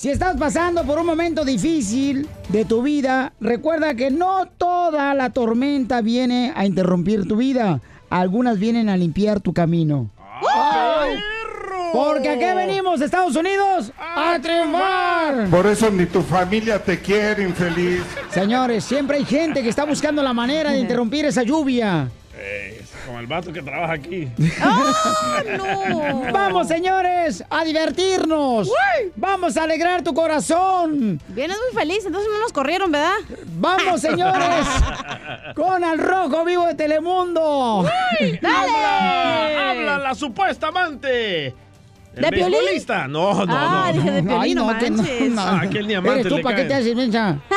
Si estás pasando por un momento difícil de tu vida, recuerda que no toda la tormenta viene a interrumpir tu vida. Algunas vienen a limpiar tu camino. ¡Ay! Porque aquí venimos, Estados Unidos, a triunfar. Por eso ni tu familia te quiere, infeliz. Señores, siempre hay gente que está buscando la manera de interrumpir esa lluvia. Como el vato que trabaja aquí. ¡Ah, no! Vamos, señores, a divertirnos. Vamos a alegrar tu corazón. Vienes muy feliz, entonces no nos corrieron, ¿verdad? Vamos, señores, con el rojo vivo de Telemundo. ¡Habla! ¡Habla la supuesta amante! ¿El ¿De Piolín? beisbolista? No, no, Ah, no. dije de Piolín, Ay, no, no que no, manches. no. Ah, aquel diamante ¿Eres tú le para qué cae. te haces, mensa?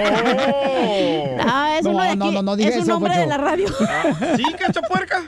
Oh. Ah, es No, uno de no, aquí. no, no diga es un eso, hombre Poncho. de la radio. ¿Sí, cacha puerca?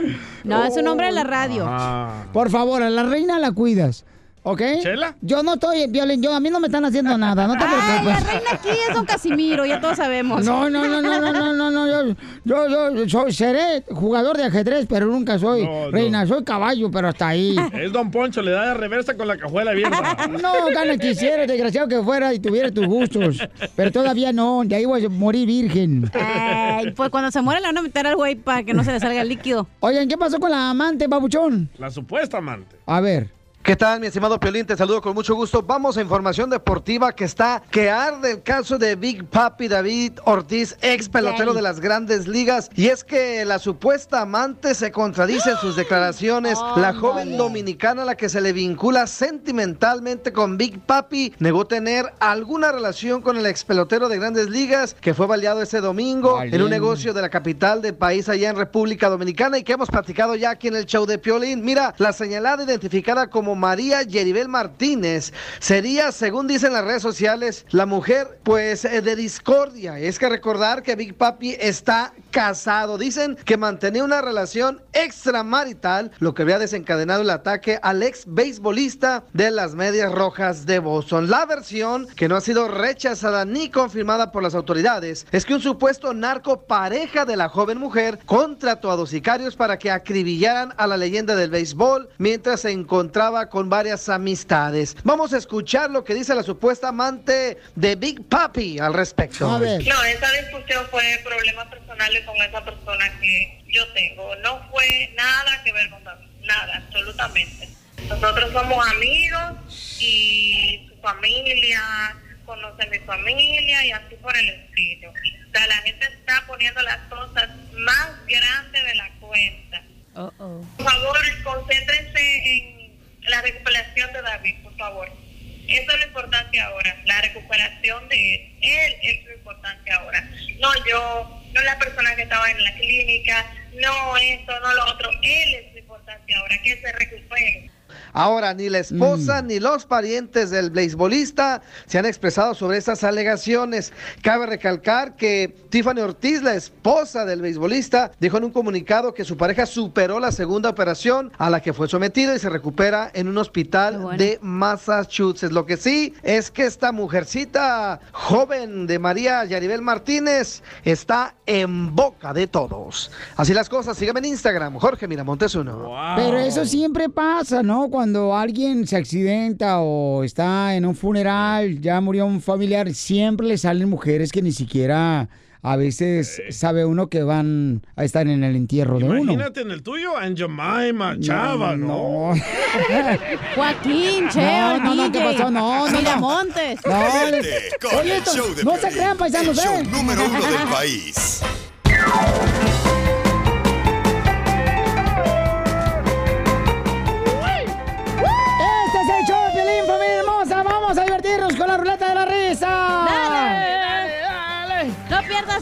No, es un hombre de la radio. Ah. Por favor, a la reina la cuidas. ¿Ok? ¿Chela? Yo no estoy, Violín, yo, a mí no me están haciendo nada, no te Ay, la preocupes. reina aquí es don Casimiro, ya todos sabemos. No, no, no, no, no, no, no, no, yo, yo, yo soy, seré jugador de ajedrez, pero nunca soy No, no. reina, soy caballo, pero hasta ahí. Es Don Poncho, le da de reversa con la cajuela abierta. No, gana quisiera, desgraciado que fuera y tuviera tus gustos, pero todavía no, de ahí voy a morir virgen. Ay, pues cuando se muere le van a meter al güey para que no se le salga el líquido. Oigan, ¿qué pasó con la amante, babuchón? La supuesta amante. A ver. ¿Qué tal, mi estimado Piolín? Te saludo con mucho gusto. Vamos a información deportiva que está que arde el caso de Big Papi David Ortiz, ex pelotero de las grandes ligas. Y es que la supuesta amante se contradice en sus declaraciones. La joven dominicana a la que se le vincula sentimentalmente con Big Papi negó tener alguna relación con el ex pelotero de grandes ligas que fue baleado ese domingo en un negocio de la capital del país allá en República Dominicana y que hemos platicado ya aquí en el show de Piolín. Mira, la señalada identificada como María Yeribel Martínez sería, según dicen las redes sociales, la mujer pues eh, de discordia. Es que recordar que Big Papi está casado. Dicen que mantenía una relación extramarital, lo que había desencadenado el ataque al ex beisbolista de las Medias Rojas de Boston. La versión que no ha sido rechazada ni confirmada por las autoridades es que un supuesto narco pareja de la joven mujer contrató a dos sicarios para que acribillaran a la leyenda del béisbol mientras se encontraba con varias amistades. Vamos a escuchar lo que dice la supuesta amante de Big Papi al respecto. A ver. No, esa discusión fue problemas personales con esa persona que yo tengo. No fue nada que ver con David, nada, absolutamente. Nosotros somos amigos y su familia conoce mi familia y así por el estilo. O sea, la gente está poniendo las cosas más grandes de la cuenta. Por favor, concéntrense en la recuperación de David, por favor. Eso es lo importante ahora, la recuperación de él. Él es lo importante ahora. No yo, no la persona que estaba en la clínica, no esto, no lo otro. Él es lo importante ahora, que se recupere. Ahora, ni la esposa ni los parientes del beisbolista se han expresado sobre estas alegaciones. Cabe recalcar que Tiffany Ortiz, la esposa del beisbolista, dijo en un comunicado que su pareja superó la segunda operación a la que fue sometido y se recupera en un hospital de Massachusetts. Lo que sí es que esta mujercita joven de María Yaribel Martínez está en boca de todos. Así las cosas, síganme en Instagram, Jorge Miramontes uno. Pero eso siempre pasa, ¿no? Cuando alguien se accidenta o está en un funeral, ya murió un familiar, siempre le salen mujeres que ni siquiera a veces sabe uno que van a estar en el entierro de uno. Imagínate en el tuyo, en Jemima, Chava, ¿no? Joaquín, Cheo, No, no, no, ¿qué DJ, pasó? No, no, no. Miramontes. No, oye, no se crean, paisanos, ¿eh? número uno del país.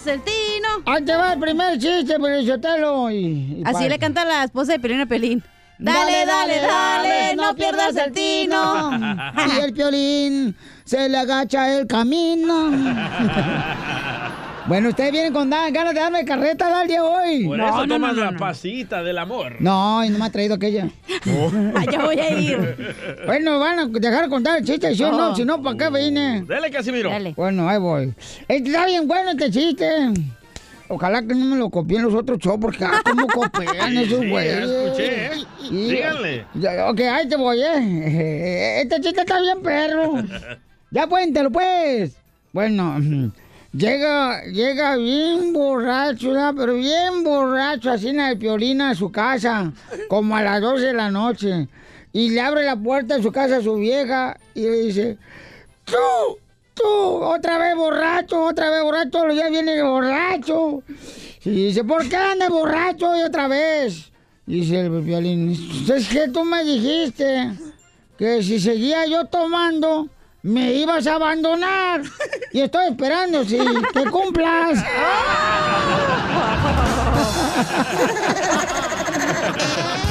el tino. Ahí te va el primer chiste, Pelizotelo. Y, y Así le canta la esposa de Pelín a Pelín. Dale, dale, dale, no pierdas el tino. Y el Piolín se le agacha el camino. Bueno, ustedes vienen con ganas de darme carreta ¿da, el día hoy. Por eso tomas la pasita del amor. No, y no me ha traído aquella. Ya voy a ir. Bueno, van a dejar de contar el chiste, ¿sí o no? Oh. Si no, ¿para qué vine? Dale, Casimiro. Dale. Bueno, ahí voy. Está bien bueno este chiste. Ojalá que no me lo copien los otros shows, porque ah, cómo copian Sí, esos sí, ya güeyes. escuché, ¿eh? Sí. Díganle. Ya, ok, ahí te voy, ¿eh? Este chiste está bien, perro. Ya cuéntelo, pues. Bueno, llega, llega bien borracho, pero bien borracho, así en el piolina a su casa, como a las 12 de la noche. Y le abre la puerta de su casa a su vieja y le dice, ¡Tú! ¡Tú! ¡Otra vez borracho! ¡Otra vez borracho! Todos los días viene borracho. Y dice, ¿por qué anda borracho y otra vez? Dice el violín, es que tú me dijiste que si seguía yo tomando, me ibas a abandonar. Y estoy esperando, sí, que cumplas.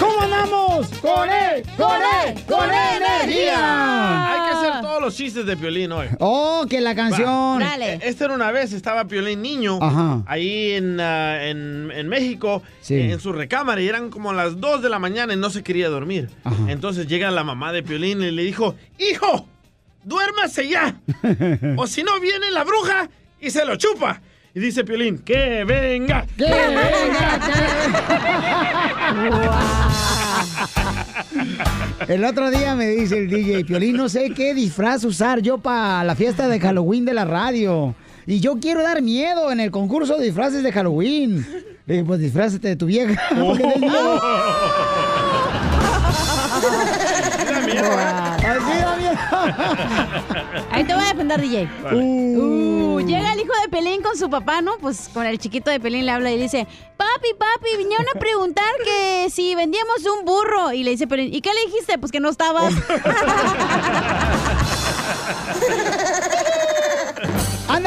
¿Cómo andamos? ¡Con él! ¡Con él! ¡Con energía! Hay que hacer todos los chistes de Piolín hoy. Oh, que la canción. Eh, Esta era una vez, estaba Piolín niño, Ajá. ahí en, ah, en, en México, Sí. en su recámara, y eran como las 2 de la mañana y no se quería dormir. Entonces llega la mamá de Piolín y le dijo, ¡Hijo, duérmase ya! o si no, viene la bruja y se lo chupa. Y dice Piolín, ¡que venga! ¡Que venga! El otro día me dice el DJ Piolín, no sé qué disfraz usar yo para la fiesta de Halloween de la radio. Y yo quiero dar miedo en el concurso de disfraces de Halloween. Le dije, pues disfrázate de tu vieja. porque des miedo. Así da miedo. Ahí te voy a defender, DJ. Uh, llega el hijo de Pelín con su papá, ¿no? Pues con el chiquito de Pelín le habla y dice, papi, papi, vinieron a preguntar que si vendíamos un burro. Y le dice Pelín, ¿y qué le dijiste? Pues que no estabas.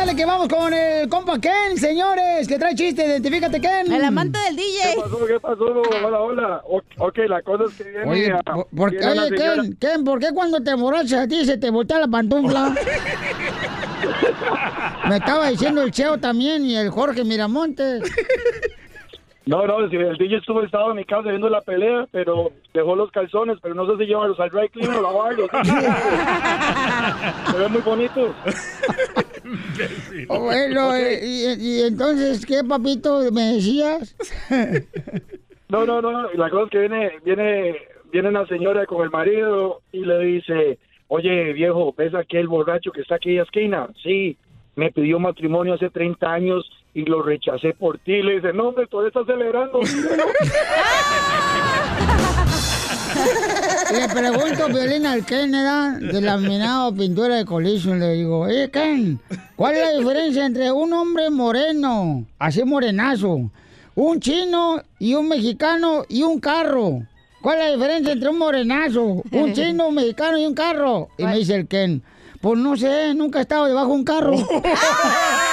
Ándale, que vamos con el compa Ken, señores, que trae chiste. Identifícate, Ken. El amante del DJ. ¿Qué pasó? ¿Qué pasó? Hola, hola. O- ok, la cosa es que viene Oye, a- por- viene una oye señora- Ken, Ken, ¿por qué cuando te emborrachas a ti se te voltea la pantufla? Me estaba diciendo el Cheo también y el Jorge Miramontes. No, no, si el DJ estuvo estado en mi casa viendo la pelea, pero dejó los calzones, pero no sé si llevarlos al dry cleaner o lavarlos. Se ven muy bonitos. Oh, bueno, eh, y, y entonces, ¿qué, papito, me decías? No, no, no, la cosa es que viene, viene, viene una señora con el marido y le dice, oye, viejo, ¿ves aquel borracho que está aquí en la esquina? Sí, me pidió matrimonio hace 30 años y lo rechacé por ti. Le dice, no, hombre, todavía está celebrando. Le pregunto, Violín, al Ken, ¿verdad? De laminado pintura de collision, le digo, eh, Ken, ¿cuál es la diferencia entre un hombre moreno, así morenazo, un chino y un mexicano y un carro? ¿Cuál es la diferencia entre un morenazo, un chino, un mexicano y un carro? Y me dice el Ken, pues no sé, nunca he estado debajo de un carro.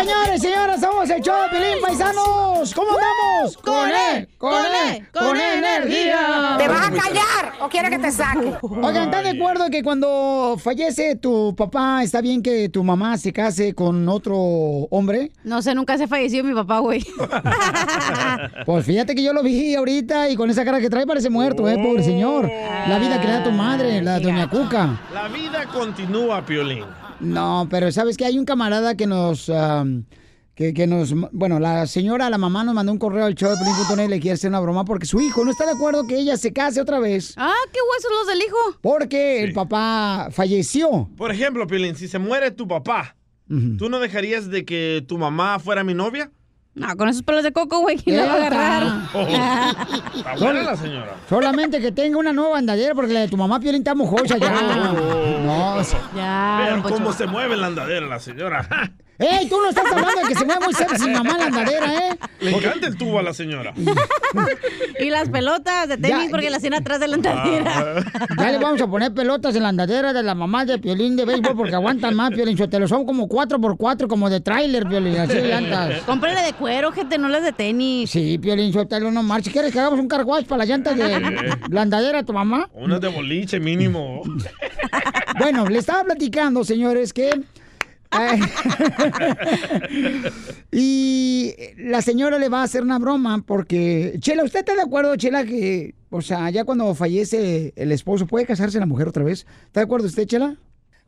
Señores, señoras, somos el show de Pelín, paisanos. ¿Cómo andamos? Con él, con él, con energía. ¿Te vas a callar o quieres que te saque? Oigan, ¿están de acuerdo que cuando fallece tu papá, está bien que tu mamá se case con otro hombre? No sé, nunca se falleció mi papá, güey. Pues fíjate que yo lo vi ahorita y con esa cara que trae parece muerto, ¿eh? Pobre señor. La vida que le da tu madre, la doña Cuca. La vida continúa, Piolín. No, pero sabes que hay un camarada que nos, que, que nos, bueno, la señora, la mamá nos mandó un correo al show de Pelín.net y le quiere hacer una broma porque su hijo no está de acuerdo que ella se case otra vez. Ah, qué huesos los del hijo. Porque el papá falleció. Por ejemplo, Piolín, si se muere tu papá, ¿tú no dejarías de que tu mamá fuera mi novia? No, con esos pelos de coco, güey, ¿quién la va a agarrar? Está buena la señora. Solamente que tenga una nueva andadera porque la de tu mamá Piolín está mojosa ya. No, o sea, Ya, Vean cómo se mueve la andadera la señora. ¡Ey, tú no estás hablando de que se mueve muy sexy mamá la andadera, eh! Le encanta el tubo a la señora. Y las pelotas de tenis Ya, porque las tiene atrás de la andadera. Ya le vamos a poner pelotas en la andadera de la mamá de Piolín de béisbol porque aguantan más, Piolín Sotelo. Son como 4x4, como de tráiler, Piolín, así llantas. Cómprale de cuero, gente, no las de tenis. Sí, Piolín Sotelo, no marches. ¿Quieres que hagamos un carguash para las llantas de la andadera a tu mamá? Unas de boliche mínimo. Bueno, le estaba platicando, señores, que... y la señora le va a hacer una broma porque... Chela, ¿usted está de acuerdo, Chela, que... O sea, ya cuando fallece el esposo, ¿puede casarse la mujer otra vez? ¿Está de acuerdo usted, Chela?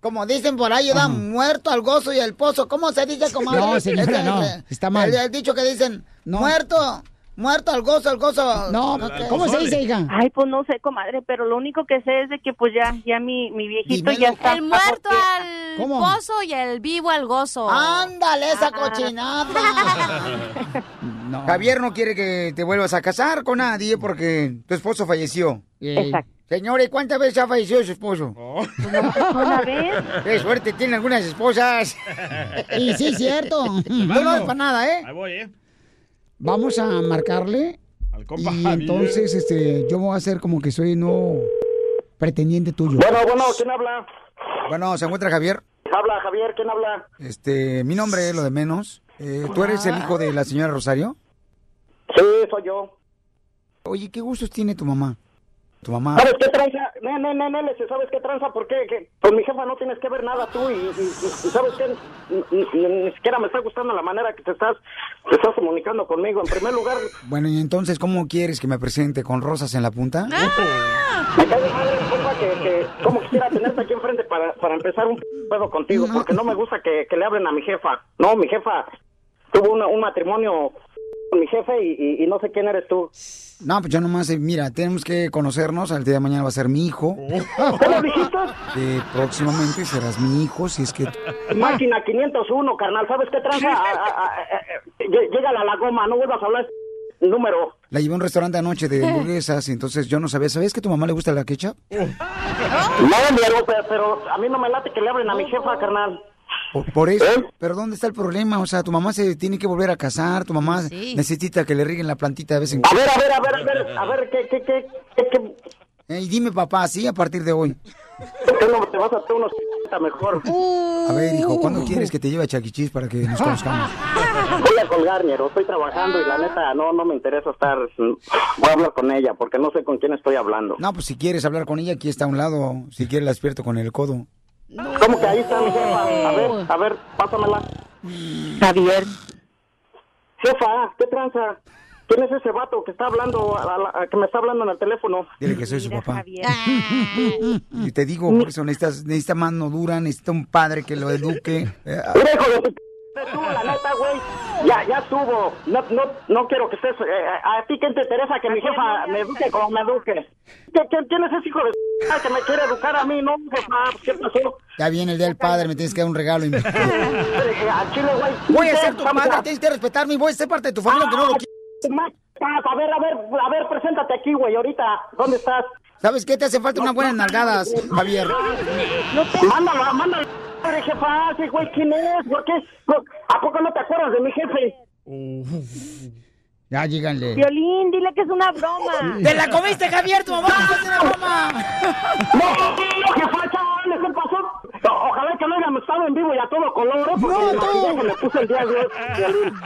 Como dicen por ahí, da muerto al gozo y el pozo. ¿Cómo se dice, comadre? No, señora, Ese- no, está mal. El, el dicho que dicen, muerto, muerto al gozo, al gozo. No, ¿cómo se dice, hija? Ay, pues no sé, comadre, pero lo único que sé es de que pues ya, ya mi, mi viejito ya está. El muerto al ¿Cómo? pozo y el vivo al gozo. Ándale, esa cochinada. Javier no quiere que te vuelvas a casar con nadie porque tu esposo falleció. Exacto. Señora, ¿y cuántas veces ha fallecido su esposo? Una vez. Qué suerte tiene algunas esposas. y sí, cierto. Tú no es para nada, ¿eh? Ahí voy, ¿eh? Vamos a marcarle. Al compa Y Javier. entonces, este, yo voy a hacer como que soy no pretendiente tuyo. Bueno, bueno, ¿quién habla? Bueno, ¿se encuentra Javier? Habla Javier, ¿quién habla? Este, mi nombre es lo de menos. Eh, ¿Tú eres el hijo de la señora Rosario? Sí, soy yo. Oye, ¿qué gustos tiene tu mamá? Tu mamá. ¿Sabes qué tranza? Ne, ne, ne, ne, le- ¿sabes qué tranza? ¿Por qué? Que con mi jefa no tienes que ver nada tú y, y- y- y ¿sabes qué? Ni, ni- ni siquiera me está gustando la manera que te estás, te estás comunicando conmigo. En primer lugar, Bueno, y entonces, ¿cómo quieres que me presente con rosas en la punta? me cae madre, compa, que, que como quisiera tenerte aquí enfrente para, para empezar un pedo contigo, porque no me gusta que, que le hablen a mi jefa. No, mi jefa tuvo una- un matrimonio con mi jefe y, y- y no sé quién eres tú. No, pues yo nomás, eh, mira, tenemos que conocernos. Al día de mañana va a ser mi hijo. ¿Cómo dijiste? Eh, próximamente serás mi hijo, si es que... Máquina 501, carnal, ¿sabes qué tranza? A- a- la goma, no vuelvas a hablar este número. La llevé a un restaurante anoche de hamburguesas y entonces yo no sabía. ¿Sabes que a tu mamá le gusta la ketchup? No, pero, pero a mí no me late que le hablen a mi jefa, carnal. Por, por eso. ¿Eh? Pero ¿dónde está el problema? O sea, tu mamá se tiene que volver a casar, tu mamá necesita que le rieguen la plantita de vez en A cuando. ver, a ver, a ver, a ver, a ver, ¿qué, qué, qué, qué, qué? Y dime, papá, sí, a partir de hoy. ¿Por qué no te vas a hacer unos mejor? A ver, hijo, ¿cuándo quieres que te lleve a Chaquichis para que nos conozcamos? Voy a colgar, Ñero, estoy trabajando y la neta no, no me interesa estar... Voy a hablar con ella porque no sé con quién estoy hablando. No, pues si quieres hablar con ella, aquí está a un lado. Si quieres, la despierto con el codo. ¿Cómo que ahí está mi jefa? A ver, a ver, pásamela. Javier. Jefa, ¿qué tranza? ¿Quién es ese vato que está hablando, a la- a- que me está hablando en el teléfono? Dile que soy su papá. Y te digo, por eso necesitas, necesita mano dura, necesita un padre que lo eduque. Mira, hijo de tu... Tú, la neta, güey, ya, ya estuvo. No, no, no quiero que estés... eh, ¿A ti quién te interesa que mi jefa me eduque como me eduque? ¿Qué- qué- ¿Quién es ese hijo de que me quiere educar a mí? No, jefa, ¿qué pasó? Ya viene el día del padre, me tienes que dar un regalo. y- Al chile, güey. Voy a ser tu padre, tienes que respetarme y voy a ser parte de tu familia, aunque no lo quieras. A ver, a ver, a ver, preséntate aquí, güey, ahorita. ¿Dónde estás? ¿Sabes qué? Te hace falta unas buenas nalgadas, Javier. No te... Mándalo, mándalo. Jefa, ese güey, ¿quién es? ¿Por qué? ¿A poco no te acuerdas de mi jefe? Ya, díganle. Violín, dile que es una broma. ¡Te la comiste, Javier! ¡Tu mamá hace una broma! No, no, jefa, chaval, ¿qué pasó? O- Ojalá que no hayan estado en vivo y a todo color, ¿eh? Porque No, el tú. maquillaje le puse el día de hoy, Violín.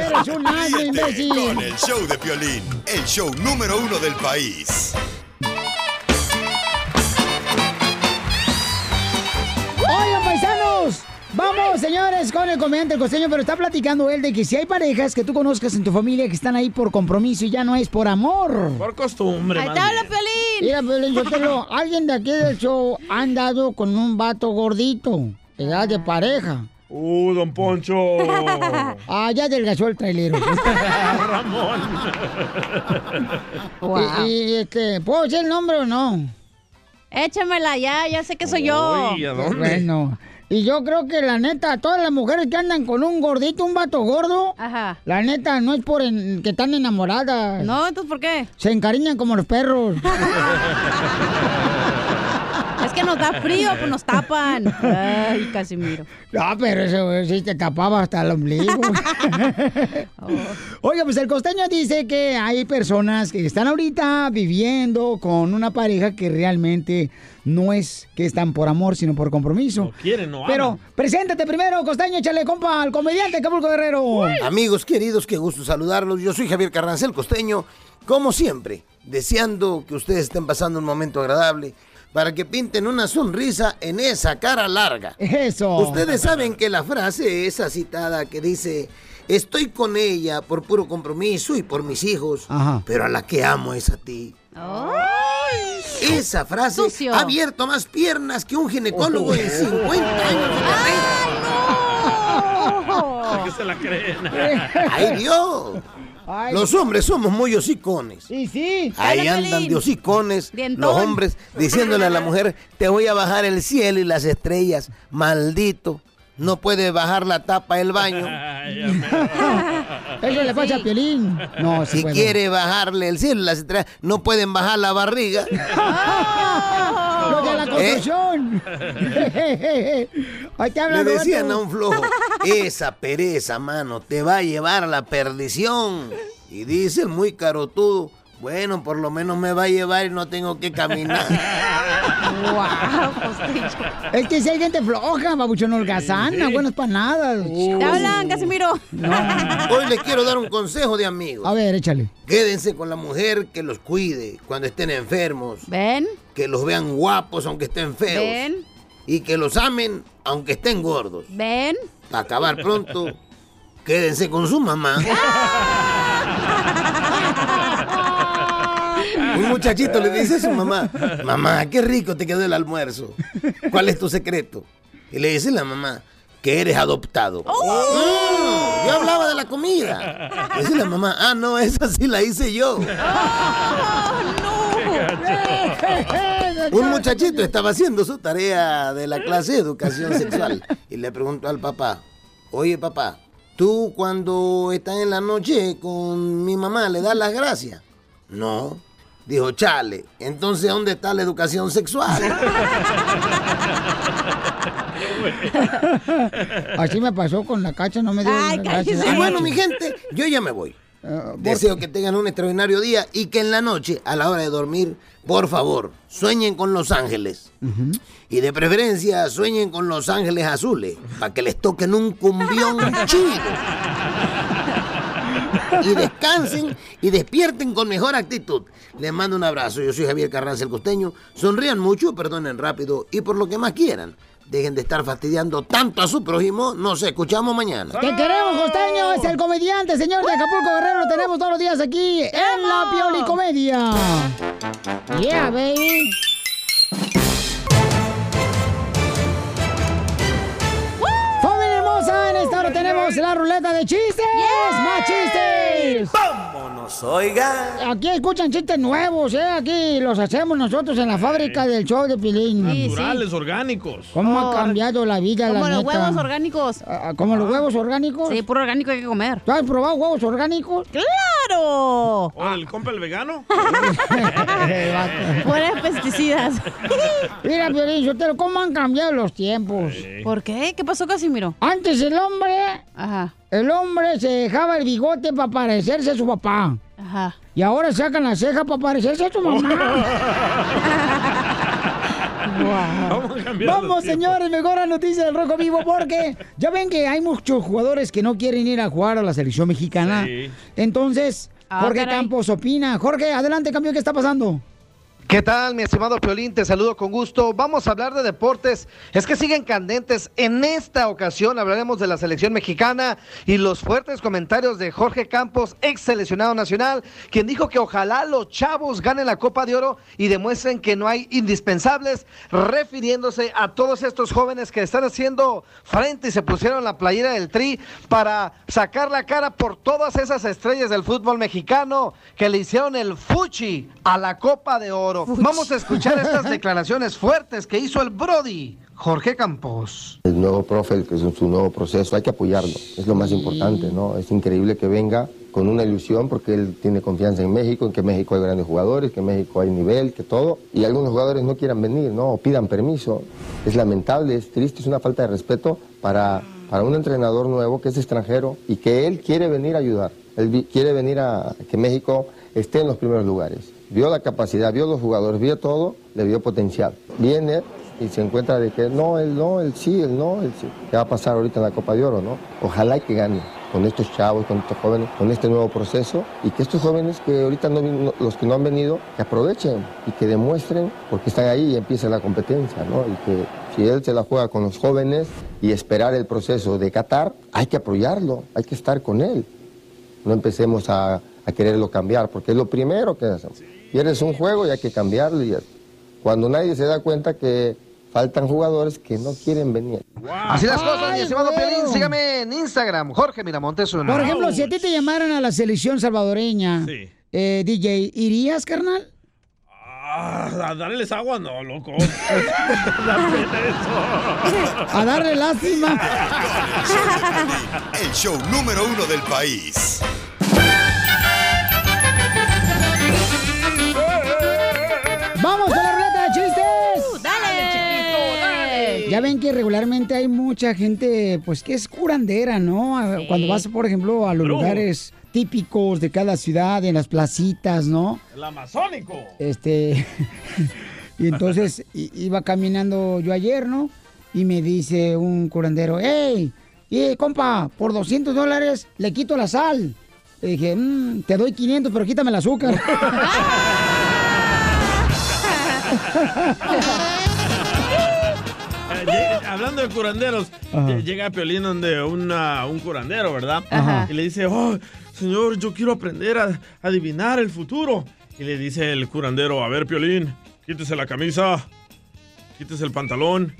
Eres un año, imbécil. Con el show de Piolín, el show número uno del país. Oigan, paisanos. Vamos, señores, con el comediante el costeño, pero está platicando él de que si hay parejas que tú conozcas en tu familia que están ahí por compromiso y ya no es por amor. Por costumbre, Ahí más te habla bien. Piolín. Mira, Piolín, Sotelo, alguien de aquí del show ha andado con un vato gordito, edad de pareja. Uh, don Poncho. Ah, ya adelgazó el trailero. Ramón. Y, y, este, ¿puedo decir el nombre o no? Échamela ya, ya sé que soy yo. Uy, ¿a dónde? Bueno, y yo creo que la neta, todas las mujeres que andan con un gordito, un vato gordo, Ajá. la neta no es por en- que están enamoradas. No, entonces ¿por qué? Se encariñan como los perros. Que nos da frío, pues nos tapan. Ay, Casimiro. No, pero eso sí te tapaba hasta el ombligo. Oiga, pues el costeño dice que hay personas que están ahorita viviendo con una pareja que realmente no es que están por amor, sino por compromiso. Quieren, no Pero aman. preséntate primero, costeño, échale compa al comediante Acapulco Guerrero. Amigos queridos, qué gusto saludarlos. Yo soy Javier Carrancel Costeño, como siempre, deseando que ustedes estén pasando un momento agradable para que pinten una sonrisa en esa cara larga. Eso. Ustedes saben que la frase esa citada que dice, estoy con ella por puro compromiso y por mis hijos, Ajá. pero a la que amo es a ti. Esa frase Sucio. ha abierto más piernas que un ginecólogo en 50 años de carrera. que se la creen. ¡Ay, Dios! Los hombres somos muy hocicones. Sí, sí. Ahí andan de hocicones los hombres diciéndole a la mujer, te voy a bajar el cielo y las estrellas, maldito. No puede bajar la tapa del baño. Eso le pasa a Piolín. No, sí Si puede. quiere bajarle el cielo y las estrellas, no pueden bajar la barriga. Los de la construcción. Ahí te hablan, Le decían a un flojo, esa pereza, mano, te va a llevar a la perdición. Y dice el muy carotudo, bueno, por lo menos me va a llevar y no tengo que caminar. Es que si hay gente floja, babuchón holgazana, buenos para nada. Te hablan, Casimiro. Hoy les quiero dar un consejo de amigos. A ver, échale. Quédense con la mujer que los cuide cuando estén enfermos. ¿Ven? Que los vean guapos aunque estén feos. ¿Ven? Y que los amen aunque estén gordos. ¿Ven? Para acabar pronto, quédense con su mamá. Un muchachito le dice a su mamá, mamá, qué rico te quedó el almuerzo. ¿Cuál es tu secreto? Y le dice la mamá, que eres adoptado. "Mm, yo hablaba de la comida. Le dice la mamá, ah, no, esa sí la hice yo. Un muchachito estaba haciendo su tarea de la clase de educación sexual y le preguntó al papá, oye papá, ¿tú cuando estás en la noche con mi mamá le das las gracias? No. Dijo, chale, entonces ¿dónde está la educación sexual? Así me pasó con la cacha, no me dio Ay, gracias. cállese. Y bueno, mi gente, yo ya me voy. Deseo que tengan un extraordinario día y que en la noche, a la hora de dormir, por favor, sueñen con los ángeles. Y de preferencia, sueñen con los ángeles azules, para que les toquen un cumbión chido. Y descansen y despierten con mejor actitud. Les mando un abrazo. Yo soy Javier Carranza el Costeño. Sonrían mucho, perdonen rápido y por lo que más quieran. Dejen de estar fastidiando tanto a su prójimo. Nos escuchamos mañana. Te queremos, costeño. Es el comediante, señor de Acapulco Guerrero. Lo tenemos todos los días aquí en la Pioli Comedia. Yeah, baby. Tenemos la ruleta de chistes. ¡Más chistes! ¡Vámonos, oiga! Aquí escuchan chistes nuevos, ¿eh? Aquí los hacemos nosotros en la fábrica del show de Pilín. Naturales, orgánicos. ¿Cómo ha cambiado la vida, Como la los neta? huevos orgánicos. Ah, ¿Como los huevos orgánicos? Sí, puro orgánico hay que comer. ¿Tú has probado huevos orgánicos? ¡Claro! ¿O el compa el vegano? Fuera pesticidas. Mira, Piolín, Sotelo, ¿cómo han cambiado los tiempos? ¿Por qué? ¿Qué pasó, Casimiro? Antes el hombre, Ajá, el hombre se dejaba el bigote para parecerse a su papá. ajá. Y ahora sacan la ceja para parecerse a su mamá. ¿Cómo han cambiado los Vamos, señores, mejor la noticia del Rojo Vivo porque ya ven que hay muchos jugadores que no quieren ir a jugar a la selección mexicana. Sí. Entonces, Ah, Jorge caray. Campos opina. Jorge, adelante, cambio, ¿qué está pasando? ¿Qué tal, mi estimado Piolín? Te saludo con gusto. Vamos a hablar de deportes. Es que siguen candentes. En esta ocasión hablaremos de la selección mexicana y los fuertes comentarios de Jorge Campos, ex seleccionado nacional, quien dijo que ojalá los chavos ganen la Copa de Oro y demuestren que no hay indispensables, refiriéndose a todos estos jóvenes que están haciendo frente y se pusieron la playera del Tri para sacar la cara por todas esas estrellas del fútbol mexicano que le hicieron el fuchi a la Copa de Oro. Vamos a escuchar estas declaraciones fuertes que hizo el Brody, Jorge Campos. El nuevo profe, que es su nuevo proceso, hay que apoyarlo, es lo más importante, ¿no? Es increíble que venga con una ilusión porque él tiene confianza en México, en que México hay grandes jugadores, que en México hay nivel, que todo, y algunos jugadores no quieran venir, ¿no? O pidan permiso. Es lamentable, es triste, es una falta de respeto para, para un entrenador nuevo que es extranjero y que él quiere venir a ayudar. Él quiere venir a que México esté en los primeros lugares. Vio la capacidad, vio los jugadores, vio todo, le vio potencial. Viene y se encuentra de que no, él no, él sí, él no, él sí. ¿Qué va a pasar ahorita en la Copa de Oro, no? Ojalá que gane con estos chavos, con estos jóvenes, con este nuevo proceso y que estos jóvenes que ahorita no, los que no han venido, que aprovechen y que demuestren porque están ahí y empieza la competencia, ¿no? Y que si él se la juega con los jóvenes y esperar el proceso de Qatar, hay que apoyarlo, hay que estar con él. No empecemos a, a quererlo cambiar, porque es lo primero que hacemos. Pierdes un juego y hay que cambiarlo. Y cuando nadie se da cuenta que faltan jugadores que no quieren venir. Así las cosas, mi estimado. Piolín. Sígame en Instagram, Jorge Miramontes. Por ejemplo, si a ti te llamaran a la selección salvadoreña, eh, DJ, ¿irías, carnal? Ah, a darles agua, no, loco. A darle lástima. El show número uno del país. ¡Vamos con la ruleta de chistes! Uh, ¡Dale, chiquito, dale! Ya ven que regularmente hay mucha gente, pues, que es curandera, ¿no? A- Cuando vas, por ejemplo, a los lugares típicos de cada ciudad, en las placitas, ¿no? El amazónico. Este. y entonces iba caminando yo ayer, ¿no? Y me dice un curandero, ¡Ey! ¡Eh, compa! Por 200 dólares le quito la sal. Le dije, "Mm, te doy 500, pero quítame el azúcar. Eh, hablando de curanderos, Ajá. lle- llega Piolín donde una- un curandero, ¿verdad? Ajá. Y le dice, oh, señor, yo quiero aprender a adivinar el futuro. Y le dice el curandero, a ver, Piolín, quítese la camisa, quítese el pantalón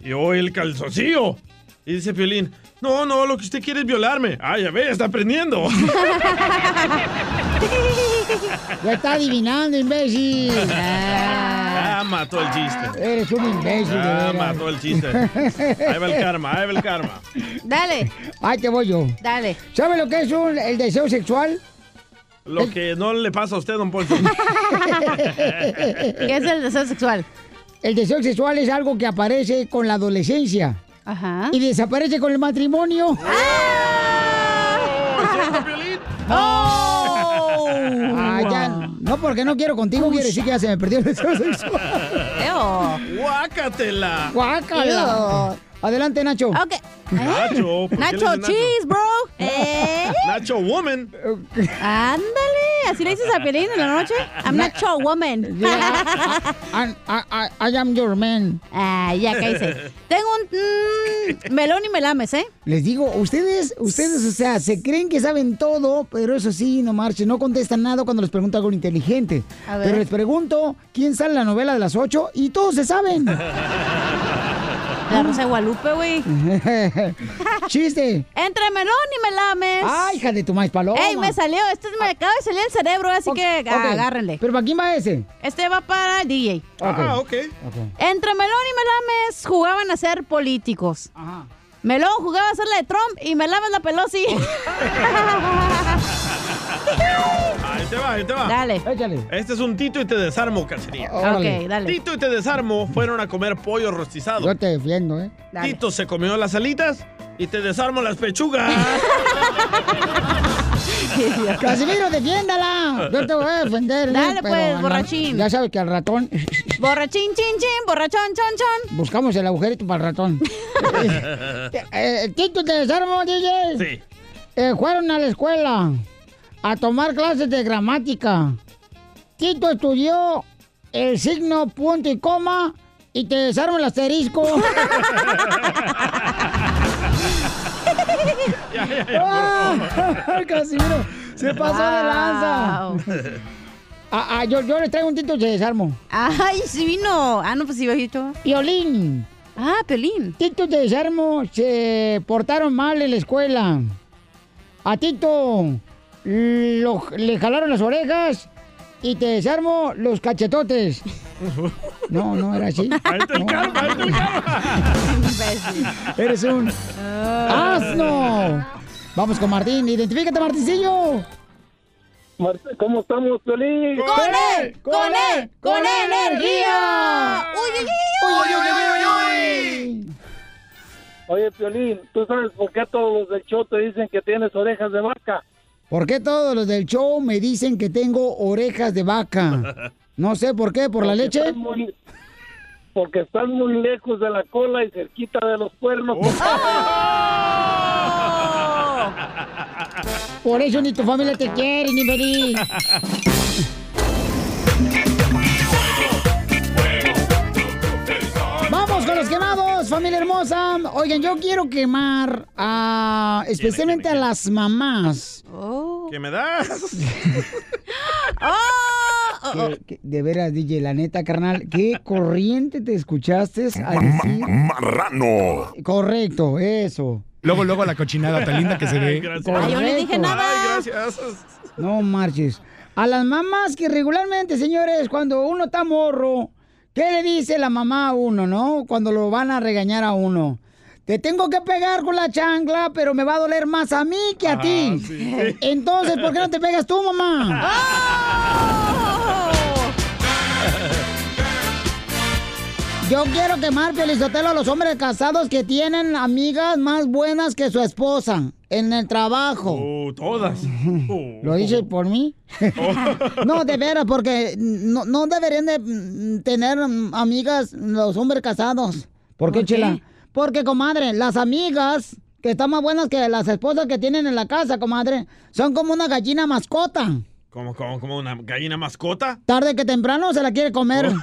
y hoy el calzoncillo. Y dice Piolín, no, no, lo que usted quiere es violarme. Ah, ya ve, está aprendiendo. ya está adivinando, imbécil. Ah, mató el chiste. Eres un imbécil, de Ah, veras. mató el chiste. Ahí va el karma, ahí va el karma. Dale, Ahí te voy yo. dale. ¿Sabe lo que es un- el deseo sexual? Lo que no le pasa a usted, don Poncho. ¿Qué es el deseo sexual? El deseo sexual es algo que aparece con la adolescencia. Ajá. Y desaparece con el matrimonio. ¡Oh! No, porque no quiero contigo, quiere decir que ya se me perdió el deseo sexual. Eo. ¡Guácatela! Adelante, Nacho. Ok. Nacho, ¿por qué le Nacho Nacho? Cheese, bro. ¿Eh? Nacho Woman. Ándale. ¿Así le dices a Piolín en la noche? I'm Nacho Woman. I, I- I- I am your man. Ah, ya cállese. Tengo un mm, melón y melames, ¿eh? Les digo, ustedes, ustedes, o sea, se creen que saben todo, pero eso sí, no marchen, no contestan nada cuando les pregunto algo inteligente. A ver. Pero les pregunto quién sale en la novela de las ocho y todos se saben. La Rosa de Guadalupe, güey. Chiste. Entre melón y melames. Ay, hija de tu maíz paloma. Ey, me salió. Este me acaba de salir el cerebro, así que agárrenle. ¿Pero para quién va ese? Este va para DJ. Ah, ok. Entre Melón y Melames jugaban a ser políticos. Melón jugaba a ser la de Trump y Melames la Pelosi. Ahí te va, ahí te va. Dale. Échale. Este es un Tito y te desarmo, Cacería. Órale. Ok, dale. Tito y te desarmo fueron a comer pollo rostizado. Yo te defiendo, ¿eh? Dale. Tito se comió las alitas y te desarmo las pechugas. Casimiro, defiéndala. Yo te voy a defender. ¿eh? Dale, Pero pues, borrachín. Ya sabes que al ratón Borrachín, chin, chin, borrachón, chon, chon. buscamos el agujerito para el ratón. eh, Tito, te desarmo, DJ. Sí. Eh, fueron a la escuela a tomar clases de gramática. Tito estudió el signo punto y coma y te desarmo el asterisco. Ya, ya, ya. ¡Ah! Casimiro, se pasó de lanza. Wow. Ah, ah, yo, yo les traigo un Tito y te desarmo. Ay, sí vino. Ah, no, pues sí, bajito. Violín. Ah, Pelín. Tito y te desarmo se portaron mal en la escuela. A Tito lo- le jalaron las orejas y te desarmo los cachetotes. No, no era así. No. Eres un asno. Vamos con Martín. Identifícate, Martincillo. ¿Cómo estamos, Piolín? ¡Con él! ¡Con él! ¡Con energía! ¡Uy, uy, uy, uy, uy, uy! Oye, Piolín, ¿tú sabes por qué todos los del show te dicen que tienes orejas de vaca? ¿Por qué todos los del show me dicen que tengo orejas de vaca? No sé por qué, ¿por la leche? muy- porque estás muy lejos de la cola y cerquita de los cuernos. Por eso ni tu familia te quiere, ni venir. Familia hermosa. Oigan, yo quiero quemar a especialmente a las mamás. ¿Qué me das? Que- que- de veras, DJ, la neta, carnal, qué corriente te escuchaste al decir. Marrano. Correcto, eso. Luego, luego la cochinada tan linda que se ve. Ay, yo no dije nada. Ay, gracias. No marches. A las mamás que regularmente, señores, cuando uno está morro, ¿qué le dice la mamá a uno, no? Cuando lo van a regañar a uno. Te tengo que pegar con la chancla, pero me va a doler más a mí que a Ah, ti. sí. Entonces, ¿por qué no te pegas tú, mamá? Yo quiero quemar, Pelizotelo, a los hombres casados que tienen amigas más buenas que su esposa en el trabajo. Oh, todas. ¿Lo dices por mí? no, de veras, porque no, no deberían de mm, tener mm, amigas los hombres casados. ¿Por qué, ¿Por qué? Chela? Porque, comadre, las amigas que están más buenas que las esposas que tienen en la casa, comadre, son como una gallina mascota. ¿Como, como, como una gallina mascota? Tarde que temprano se la quiere comer.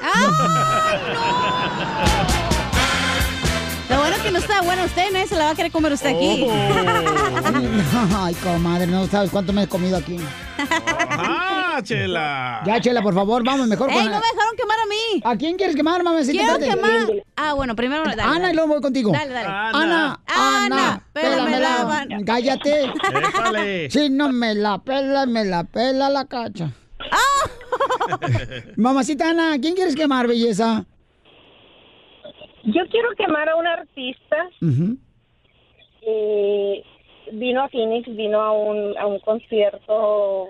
Lo bueno que no está bueno usted, nadie se la va a querer comer usted aquí. Ay, comadre, no sabes cuánto me he comido aquí. ¡Ah, chela! Ya, Chela, por favor, vamos mejor ¡Ey, con... no me dejaron quemar a mí! ¿A quién quieres quemar, mamacita? Quiero Espérate. quemar... Ah, bueno, primero... Dale, Ana, dale. y luego voy contigo. Dale, dale. Ana, Ana, Ana, pélame la Cállate. Épale. Si no me la pela, me la pela la cacha. Mamacita Ana, ¿quién quieres quemar, belleza? Yo quiero quemar a un artista. Eh, vino a Phoenix, vino a un, a un concierto.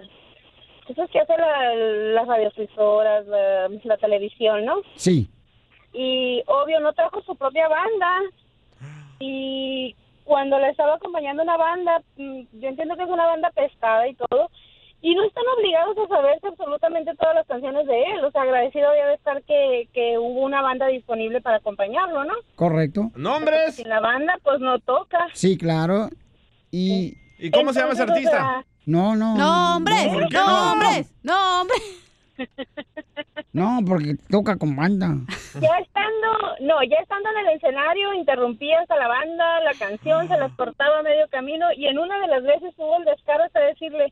Eso que hace la, las radiodifusoras, la, la televisión, ¿no? Sí. Y obvio no trajo su propia banda. Y cuando le estaba acompañando una banda, mm, yo entiendo que es una banda pescada y todo, y no están obligados a saberse absolutamente todas las canciones de él. O sea, agradecido había de estar que, que hubo una banda disponible para acompañarlo, ¿no? Correcto. ¿Nombres? Sin la banda, pues no toca. Sí, claro. Y... ¿Y cómo se llama ese artista? No, no. No, hombres, ¿Por qué no, no? hombres, no, hombres. No, porque toca con banda. Ya estando, no, ya estando en el escenario, interrumpía hasta la banda, la canción, se las cortaba a medio camino y en una de las veces tuvo el descaro hasta decirle,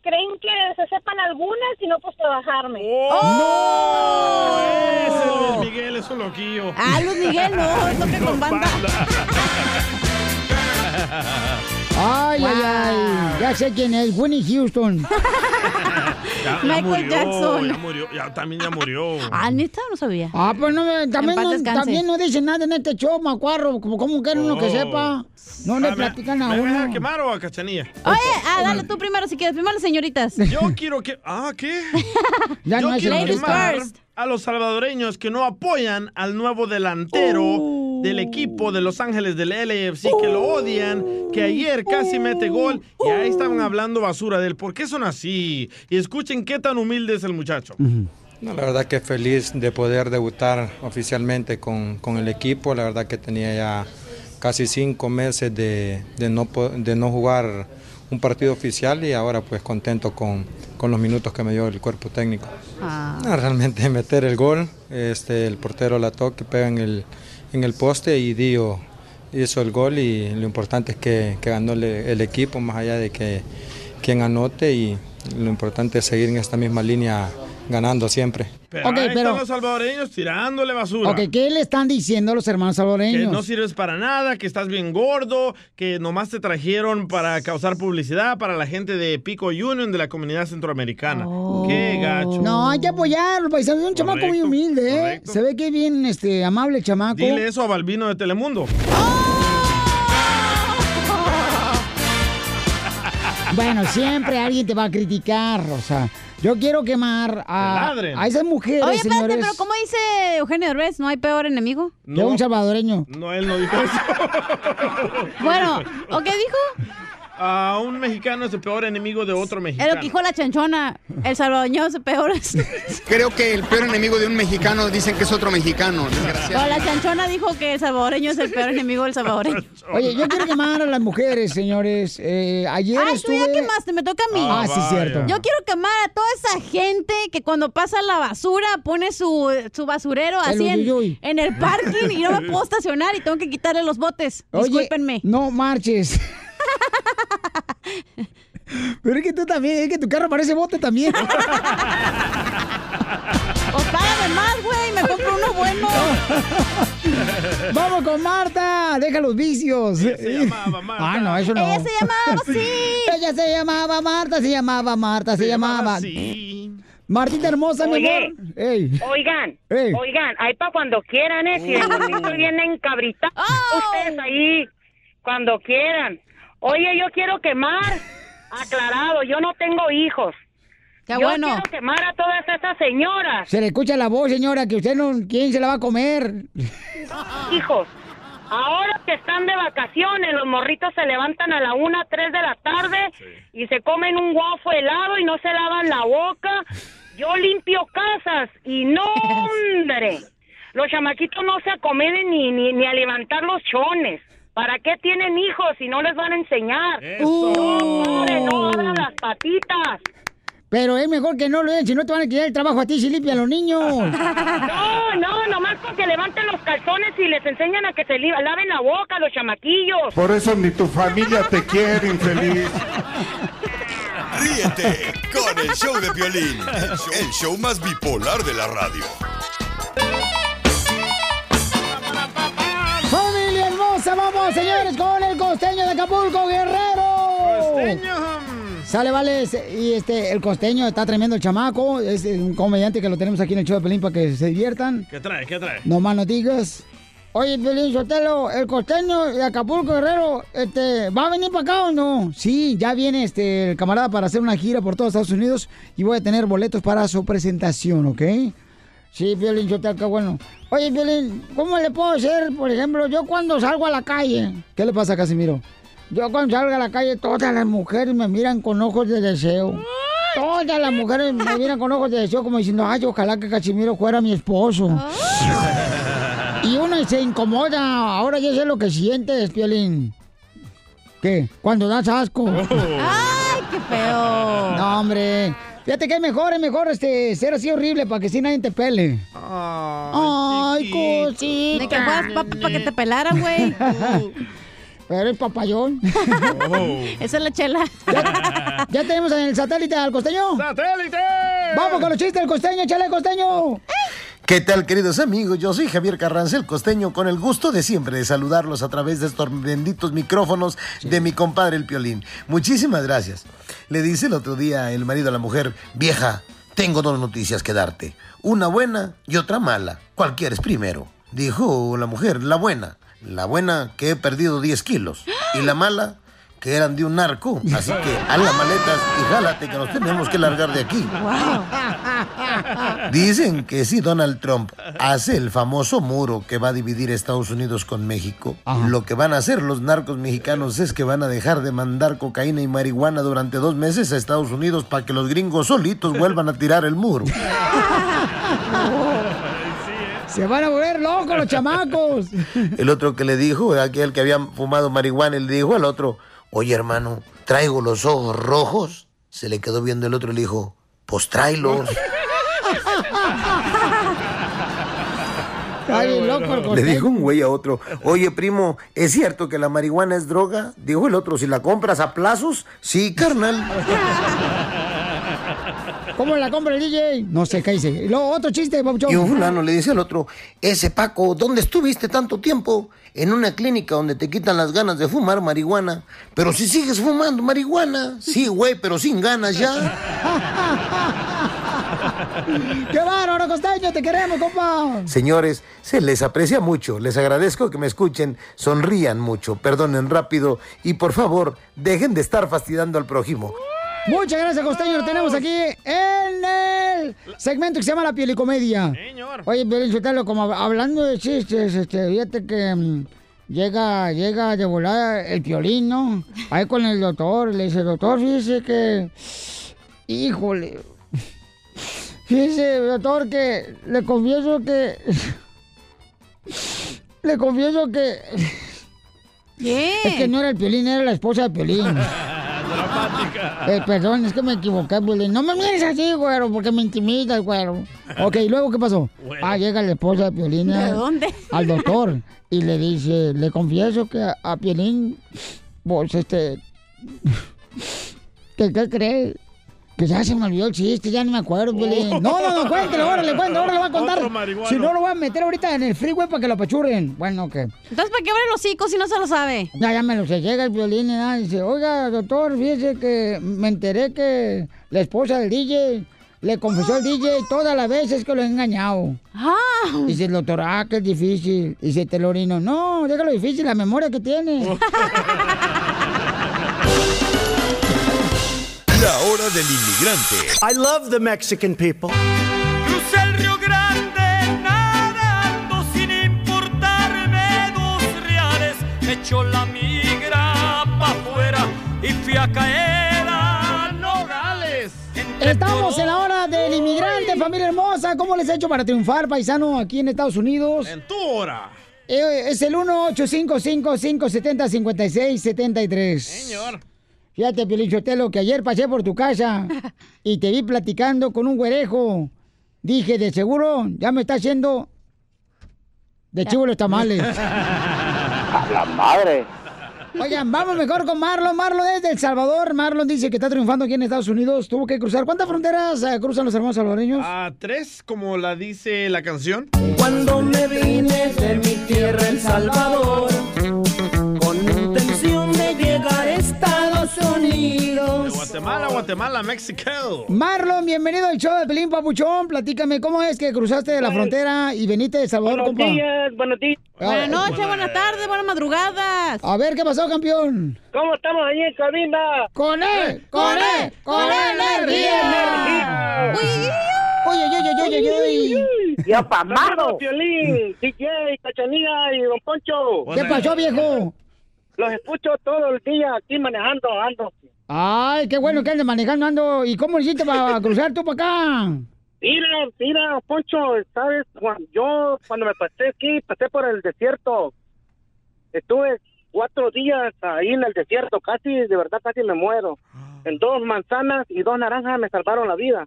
¿creen que se sepan algunas y no pues trabajarme? ¡Oh! Ese Luis Miguel es un loquillo. Ah, Luis Miguel no, toca con banda. Ay, ay, ay. Ya sé quién es, Winnie Houston. Ya, ya Michael murió, Jackson. Ya murió, ya también ya murió. Ah, neta, no sabía. Ah, pues no, me- también, no, también no dicen nada en este show, macuarro. Como, como quieren uno que Oh. sepa. No le Ah, ¿me- platican a ¿Me vas a uno. quemar o a Cachanilla? Oye, ah, dale tú primero si quieres. Primero las señoritas. Yo quiero que... Ah, ¿qué? Ya Yo no hay quiero quemar first. a los salvadoreños que no apoyan al nuevo delantero Oh. Del equipo de Los Ángeles del LAFC, que lo odian, que ayer casi mete gol y ahí estaban hablando basura de él. ¿Por qué son así? Y escuchen qué tan humilde es el muchacho. No, la verdad que feliz de poder debutar oficialmente con, con el equipo. La verdad que tenía ya casi cinco meses de, de no, de no jugar un partido oficial y ahora pues contento con, con los minutos que me dio el cuerpo técnico. No, realmente meter el gol, este, el portero la toca, pega en el, en el poste y Dio hizo el gol y lo importante es que, ganó el, el equipo más allá de que quien anote y lo importante es seguir en esta misma línea ganando siempre. Pero Ok, ahí pero- están los salvadoreños tirándole basura. Ok, ¿qué le están diciendo los hermanos Que salvadoreños? no sirves para nada, que estás bien gordo, que nomás te trajeron para causar publicidad para la gente de Pico Union de la comunidad centroamericana. Qué gacho. No, hay que apoyarlo, paisano. Es un chamaco muy humilde, ¿eh? Se ve que es bien este, amable el chamaco. Dile eso a Balbino de Telemundo. Bueno, siempre alguien te va a criticar, o sea, yo quiero quemar a, a esas mujeres, Oye, espérate, señores. pero ¿cómo dice Eugenio Derbez? ¿No hay peor enemigo? Que un salvadoreño. No, él no dijo eso. Bueno, ¿o qué dijo? A un mexicano es el peor enemigo de otro Es mexicano. lo que dijo la chanchona. El salvadoreño es peor. Creo que el peor enemigo de un mexicano dicen que es otro mexicano, desgraciado. la chanchona dijo que el salvadoreño es el peor enemigo del salvadoreño. Oye, yo quiero quemar a las mujeres, señores. Eh, ayer Ay, tú estuve... ya quemaste, me toca a mí. Ah, sí, cierto. Yo quiero quemar a toda esa gente que cuando pasa la basura pone su, su basurero El así en el parking y no me puedo estacionar y tengo que quitarle los botes. Oye, Discúlpenme. no marches. Pero es que tú también, es que tu carro parece bote también. O págame más, güey, me compro uno bueno. Vamos con Marta, deja los vicios. se llamaba Marta. Ah, no, eso no. Ella se llamaba así. Ella se llamaba Marta, se llamaba Marta, se, llamaba. Martita hermosa, mi Oye, amor. Ey. Oigan, Ey. oigan, ahí para cuando quieran, ¿eh? Si el viene encabritado, ustedes ahí, cuando quieran. Oye, yo quiero quemar, aclarado, yo no tengo hijos. Qué yo bueno. quiero quemar a todas esas señoras, Se le escucha la voz, señora, que usted no. ¿Quién se la va a comer? hijos. Ahora que están de vacaciones, los morritos se levantan a la una, tres de la tarde y se comen un guafo helado y no se lavan la boca. Yo limpio casas y no, hombre. Los chamaquitos no se acomeden ni, ni, ni a levantar los chones. ¿Para qué tienen hijos si no les van a enseñar? Eso. No, pobre, no abran las patitas. Pero es mejor que no lo den, si no te van a quitar el trabajo a ti si limpian los niños. No, no, nomás con que levanten los calzones y les enseñan a que se laven la boca los chamaquillos. Por eso ni tu familia te quiere, infeliz. Ríete con el show de violín, el show más bipolar de la radio. ¡Familia hermosa! ¡Vamos, señores, con el costeño de Acapulco, Guerrero! ¡Costeño! Sale, vale, y este, el costeño está tremendo el chamaco, es un comediante que lo tenemos aquí en el show de Pelín para que se diviertan. ¿Qué trae? ¿Qué trae? No más no digas. Oye, Pelín Sotelo, el costeño de Acapulco, Guerrero, este, ¿va a venir para acá o no? Sí, ya viene este, el camarada para hacer una gira por todos Estados Unidos y voy a tener boletos para su presentación, ¿ok? Sí, Violín, Sotelo, qué bueno. Oye, Violín, ¿cómo le puedo hacer, por ejemplo, yo cuando salgo a la calle? ¿Qué le pasa, Casimiro? Yo cuando salgo a la calle, todas las mujeres me miran con ojos de deseo. Todas las mujeres me miran con ojos de deseo como diciendo, ay, ojalá que Casimiro fuera mi esposo. Y uno se incomoda. Ahora ya sé lo que sientes, Piolín. ¿Qué? Cuando das asco. ¡Ay, qué feo! No, hombre. Fíjate que es mejor, es mejor este, ser así horrible para que si nadie te pele. Ay, cosita. Ni que fueras papa para que te pelaran, güey. Pero es papayón. Esa es la chela. Ya tenemos en el satélite al costeño. ¡Satélite! Vamos con los chistes del costeño, chale costeño. ¿Qué tal, queridos amigos? Yo soy Javier Carranza, el costeño, con el gusto de siempre de saludarlos a través de estos benditos micrófonos de mi compadre el Piolín. Muchísimas gracias. Le dice el otro día el marido a la mujer, vieja, tengo dos noticias que darte. Una buena y otra mala. ¿Cuál quieres primero? Dijo la mujer, la buena. La buena que he perdido 10 kilos. Y la mala que eran de un narco. Así que haz las maletas y jálate que nos tenemos que largar de aquí. Dicen que si Donald Trump hace el famoso muro que va a dividir Estados Unidos con México, lo que van a hacer los narcos mexicanos es que van a dejar de mandar cocaína y marihuana durante dos meses a Estados Unidos para que los gringos solitos vuelvan a tirar el muro. Se van a volver locos los chamacos. El otro que le dijo, aquel que había fumado marihuana, le dijo al otro, oye hermano, traigo los ojos rojos. Se le quedó viendo el otro y le dijo, pues tráelos. Loco Le dijo un güey a otro, oye primo, ¿es cierto que la marihuana es droga? Dijo el otro, si la compras a plazos, sí, carnal. ¿Cómo la compra el DJ? No sé, ¿qué dice? Y luego otro chiste, Papuchón. Y un fulano le dice al otro, ese Paco, ¿dónde estuviste tanto tiempo? En una clínica donde te quitan las ganas de fumar marihuana. Pero si sigues fumando marihuana. Sí, güey, pero sin ganas ya. ¡Qué bárbaro, costeño! ¡Te queremos, compa! Señores, se les aprecia mucho. Les agradezco que me escuchen, sonrían mucho, perdonen rápido y por favor, dejen de estar fastidiando al prójimo. Muchas gracias, costeño. Lo tenemos aquí en el segmento que se llama La Piel y Comedia. Oye, Piolín Sotelo, como hablando de chistes, este, fíjate que mm, llega, llega de volada el piolín, ¿no? Ahí con el doctor, le dice, doctor, fíjese que... Híjole. Fíjese, doctor, que le confieso que... Le confieso que... ¿Qué? Es que no era el piolín, era la esposa de piolín. Dramática. Eh, perdón, es que me equivoqué, Piolín. No me mires así, güero, porque me intimidas, güero. Ok, ¿y luego qué pasó? Ah, llega la esposa de Piolín. ¿De al- dónde? Al doctor. Y le dice, le confieso que a, a Piolín, pues, este... ¿Qué, qué crees? Que ya se me olvidó el chiste, ya no me acuerdo, Piolín. No, no, no, cuéntelo, órale, cuéntelo, ahora le voy a contar. Si no, lo voy a meter ahorita en el freeway para que lo apachurren. Bueno, ok. Entonces, ¿para qué abre los hocico si no se lo sabe? Ya, ya me lo sé. Llega el violín y nada, dice, oiga, doctor, fíjese que me enteré que la esposa del DJ le confesó al DJ todas las veces que lo he engañado. Dice el doctor, ah, que es difícil. Dice Telorino, no, déjalo difícil, la memoria que tiene. La hora del inmigrante. I love the Mexican people. Crucé el Río Grande nadando sin importarme dos reales. Me echó la migra pa' afuera y fui a caer a Nogales. Estamos en la hora del inmigrante, familia hermosa. ¿Cómo les he hecho para triunfar, paisano, aquí en Estados Unidos? En tu hora. Eh, es el 1-855-570-5673. Señor. Fíjate, Pelichotelo, que ayer pasé por tu casa y te vi platicando con un güerejo. Dije, de seguro, ya me está haciendo de chivo los tamales. A la madre. Oigan, vamos mejor con Marlon. Marlon es de El Salvador. Marlon dice que está triunfando aquí en Estados Unidos. Tuvo que cruzar. ¿Cuántas fronteras eh, cruzan los hermanos salvadoreños? A tres, como la dice la canción. Cuando me vine de mi tierra, El Salvador, Estados De Unidos. Guatemala, Guatemala, México. Marlon, bienvenido al show de Pelín Papuchón. Platícame, ¿cómo es que cruzaste de la frontera y veniste de Salvador, Buenos compa? días, buenos días. Buenas noches, buenas tardes, buenas madrugadas. A ver, ¿qué pasó, campeón? ¿Cómo estamos ahí en cabina? ¡Con él! ¡Con él! ¡Con energía! Oye, oye, oye, oye, oye. ¡Ya pamado! Violín, DJ, Cachanilla y Don Poncho. ¿Qué pasó, viejo? Los escucho todo el día aquí manejando, ando. Ay, qué bueno que andes manejando, ando. ¿Y cómo hiciste para cruzar tú para acá? Mira, mira, Poncho, ¿sabes? Juan? Yo cuando me pasé aquí, pasé por el desierto. Estuve cuatro días ahí en el desierto, casi, de verdad, casi me muero. En dos manzanas y dos naranjas me salvaron la vida.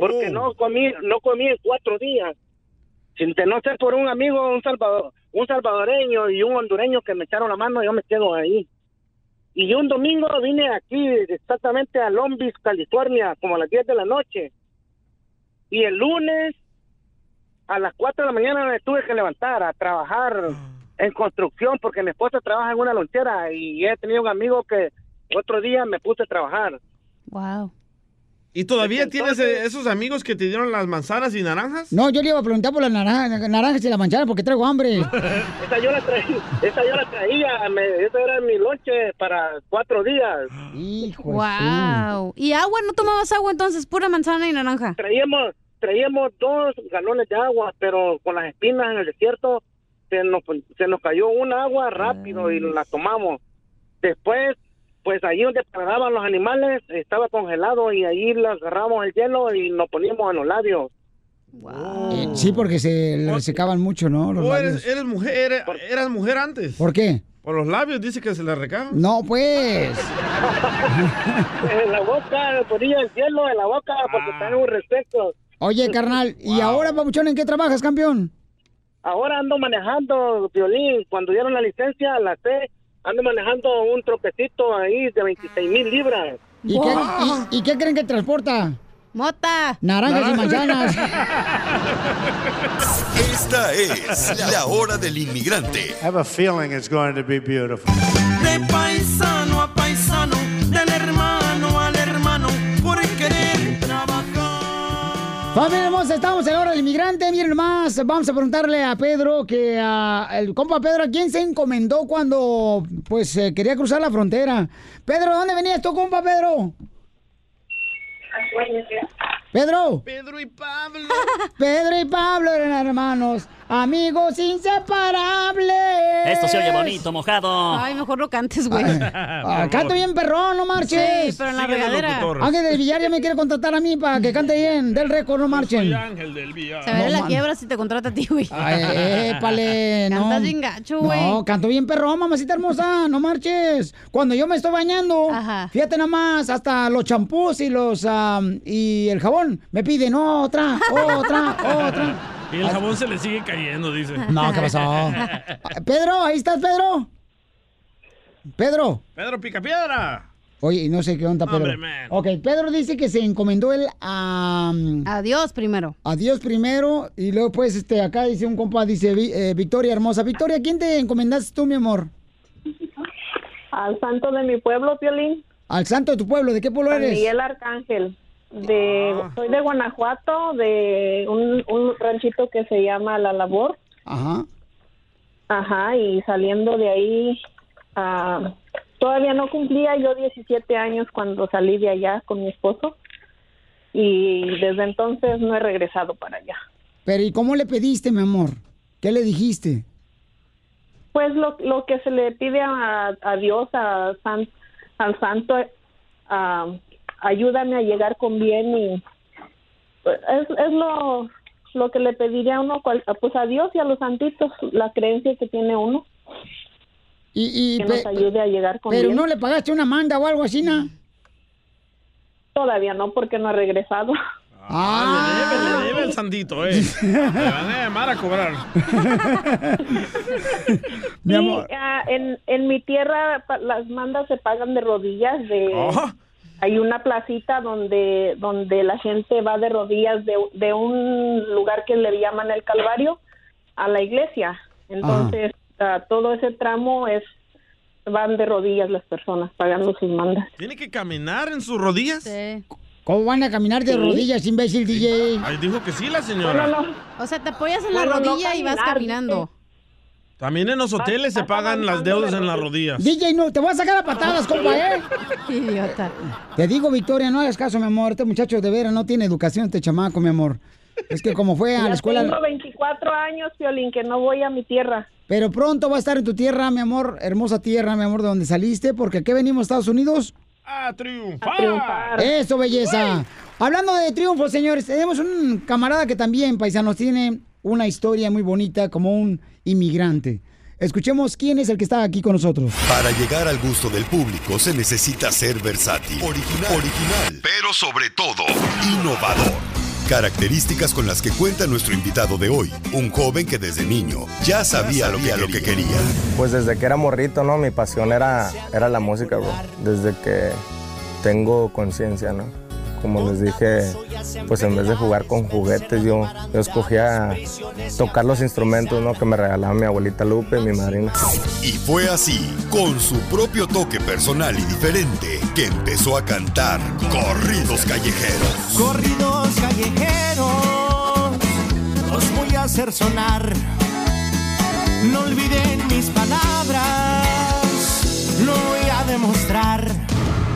Porque no comí, no comí en cuatro días. Sin de no ser por un amigo, un salvador, un salvadoreño y un hondureño que me echaron la mano, yo me quedo ahí. Y un domingo vine aquí, exactamente a Long Beach, California, como a las 10 de la noche. Y el lunes, a las 4 de la mañana, me tuve que levantar a trabajar en construcción, porque mi esposa trabaja en una lonchera y he tenido un amigo que otro día me puse a trabajar. Wow. ¿Y todavía tienes eh, esos amigos que te dieron las manzanas y naranjas? No, yo le iba a preguntar por las naranjas, naranjas y la manchana porque traigo hambre. Esa yo la traía, esa yo la traía, me, esa era mi lonche para cuatro días. Hijo Wow. ¿Y agua? ¿No tomabas agua entonces? Pura manzana y naranja. Traíamos, traíamos dos galones de agua, pero con las espinas en el desierto se nos, se nos cayó un agua rápido y la tomamos. Después, pues ahí donde paraban los animales estaba congelado y ahí le agarramos el hielo y nos poníamos en los labios. Eh, sí, porque se le resecaban mucho, ¿no? Los ¿O labios. eres, eres mujer, eres, eras mujer antes? ¿Por qué? Por los labios dice que se le recaban. No, pues. en la boca, me ponía el hielo en la boca porque tenía un respeto. Oye, carnal, ¿y ahora, papuchón, en qué trabajas, campeón? Ahora ando manejando violín. Cuando dieron la licencia, la sé, ando manejando un tropecito ahí de 26 mil libras. ¿Y, qué, y- y qué creen que transporta? Mota. Naranjas y manzanas. Esta es la hora del inmigrante. I have a feeling it's going to be beautiful. De paisano a paisano, Familia hermosa, estamos en la hora del inmigrante. Miren más, vamos a preguntarle a Pedro que a el compa Pedro, ¿a quién se encomendó cuando pues eh, quería cruzar la frontera? Pedro, ¿dónde venías tú, compa Pedro? Pedro. Pedro y Pablo. Pedro y Pablo eran hermanos, amigos inseparables. Esto se oye bonito, mojado. Ay, mejor no cantes, güey. Ah, canto bien perrón, no marches. Sí, pero en la regadera. Ángel del Villar ya me quiere contratar a mí para que cante bien. Del récord, no marchen. Ángel del Villar. Se verá No, la man. quiebra si te contrata a ti, güey. Ay, épale, no. Cantas bien gacho, güey. No, canto bien perrón, mamacita hermosa, no marches. Cuando yo me estoy bañando, fíjate nada más, hasta los champús y los y el jabón me piden otra, otra, otra. Y el jabón se le sigue cayendo, dice. No, ¿qué pasó? Ah, Pedro, ahí estás, Pedro. Pedro. Pedro Picapiedra. Oye, no sé qué onda, Pedro. Hombre, man. Ok, Pedro dice que se encomendó él a... A Dios primero. A Dios primero y luego pues este acá dice un compa, dice eh, Victoria hermosa. Victoria, ¿a quién te encomendaste tú, mi amor? Al santo de mi pueblo, Piolín. Al santo de tu pueblo, ¿de qué pueblo San eres? Miguel Arcángel. De, Soy de Guanajuato, de un, un ranchito que se llama La Labor. Ajá. Ajá, y saliendo de ahí, ah, todavía no cumplía yo 17 años cuando salí de allá con mi esposo. Y desde entonces no he regresado para allá. Pero ¿y cómo le pediste, mi amor? ¿Qué le dijiste? Pues lo, lo que se le pide a, a Dios, a san- al santo, ah, ayúdame a llegar con bien y pues, es, es lo, lo que le pediría a uno, cual- pues a Dios y a los santitos, la creencia que tiene uno. Y, y que pe- nos ayude a llegar con Pero bien. no le pagaste una manda o algo así, ¿no? Todavía no, porque no ha regresado. Ah, le debe, le debe el santito, eh. Le van a llamar a cobrar. Mi Sí, amor. ah, en, en mi tierra pa- las mandas se pagan de rodillas. De, Oh. Hay una placita donde donde la gente va de rodillas de, de un lugar que le llaman el Calvario a la iglesia. Entonces, ah, todo ese tramo es van de rodillas las personas pagando sus mandas. ¿Tiene que caminar en sus rodillas? ¿Cómo van a caminar de Sí. rodillas, imbécil DJ? Ay, dijo que sí la señora. O sea, te apoyas en la rodilla y vas caminando. También en los hoteles se pagan las deudas en las rodillas. DJ, no, te voy a sacar a patadas, compa, ¿eh? Idiota. Te digo, Victoria, no hagas caso, mi amor. Este muchacho de veras no tiene educación, este chamaco, mi amor. Es que como fue a Ya la escuela... Tengo 24 años, Violín, que no voy a mi tierra. Pero pronto va a estar en tu tierra, mi amor, hermosa tierra, mi amor, de donde saliste, porque aquí venimos, Estados Unidos. A triunfar. Eso, belleza. Hablando de triunfo, señores, tenemos un camarada que también, paisanos, tiene una historia muy bonita como un inmigrante. Escuchemos quién es el que está aquí con nosotros. Para llegar al gusto del público se necesita ser versátil, original, original, pero sobre todo innovador. Características con las que cuenta nuestro invitado de hoy, un joven que desde niño ya sabía, lo, que, lo que quería. Pues desde que era morrito, ¿no? Mi pasión era, era la música, bro. Desde que tengo conciencia, ¿no? Como les dije, pues en vez de jugar con juguetes, yo, yo escogía tocar los instrumentos, ¿no? Que me regalaba mi abuelita Lupe y mi madrina. Y fue así, con su propio toque personal y diferente, que empezó a cantar corridos callejeros. Corridos callejeros, los voy a hacer sonar. No olviden mis palabras, lo voy a demostrar.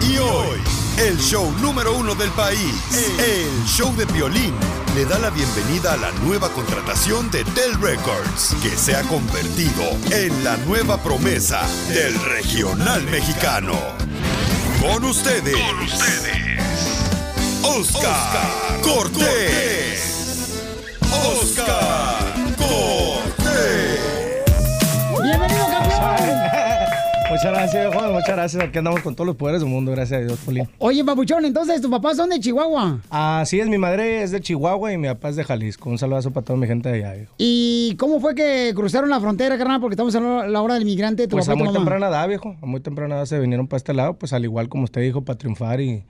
Y hoy, el show número uno del país, el show de violín, le da la bienvenida a la nueva contratación de Del Records, que se ha convertido en la nueva promesa del regional mexicano. Con ustedes, Oscar, Cortés. Oscar Cortés. Muchas gracias, Juan. Muchas gracias. Aquí andamos con todos los poderes del mundo, gracias a Dios, Polín. Oye, papuchón, entonces tus papás son de Chihuahua. Así es, mi madre es de Chihuahua y mi papá es de Jalisco. Un saludazo para toda mi gente de allá, viejo. ¿Y cómo fue que cruzaron la frontera, carnal? Porque estamos en la hora del migrante. Tu Pues papá a tu muy mamá. temprana edad, viejo. A muy temprana edad se vinieron para este lado, pues al igual como usted dijo, para triunfar y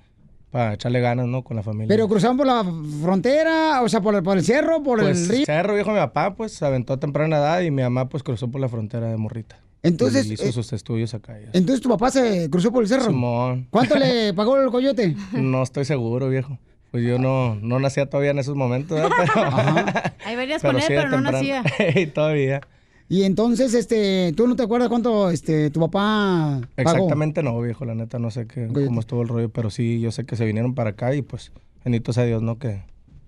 para echarle ganas, ¿no? Con la familia. Pero cruzaron por la frontera, o sea, por el, por el cerro, por pues, el río. cerro, viejo, mi papá, pues, se aventó a temprana edad y mi mamá, pues, cruzó por la frontera de Morrita. Entonces, Y hizo eh, sus estudios acá. Entonces tu papá se cruzó por el cerro. Simón. ¿Cuánto le pagó el coyote? No estoy seguro, viejo. Pues yo no, no nacía todavía en esos momentos, ¿verdad? Pero, Ahí venías con él, sí pero no nacía. Todavía. Y entonces, este, ¿tú no te acuerdas cuánto este, tu papá pagó? Exactamente no, viejo, la neta, no sé qué, cómo estuvo el rollo, pero sí, yo sé que se vinieron para acá y pues, bendito sea Dios, ¿no? Que,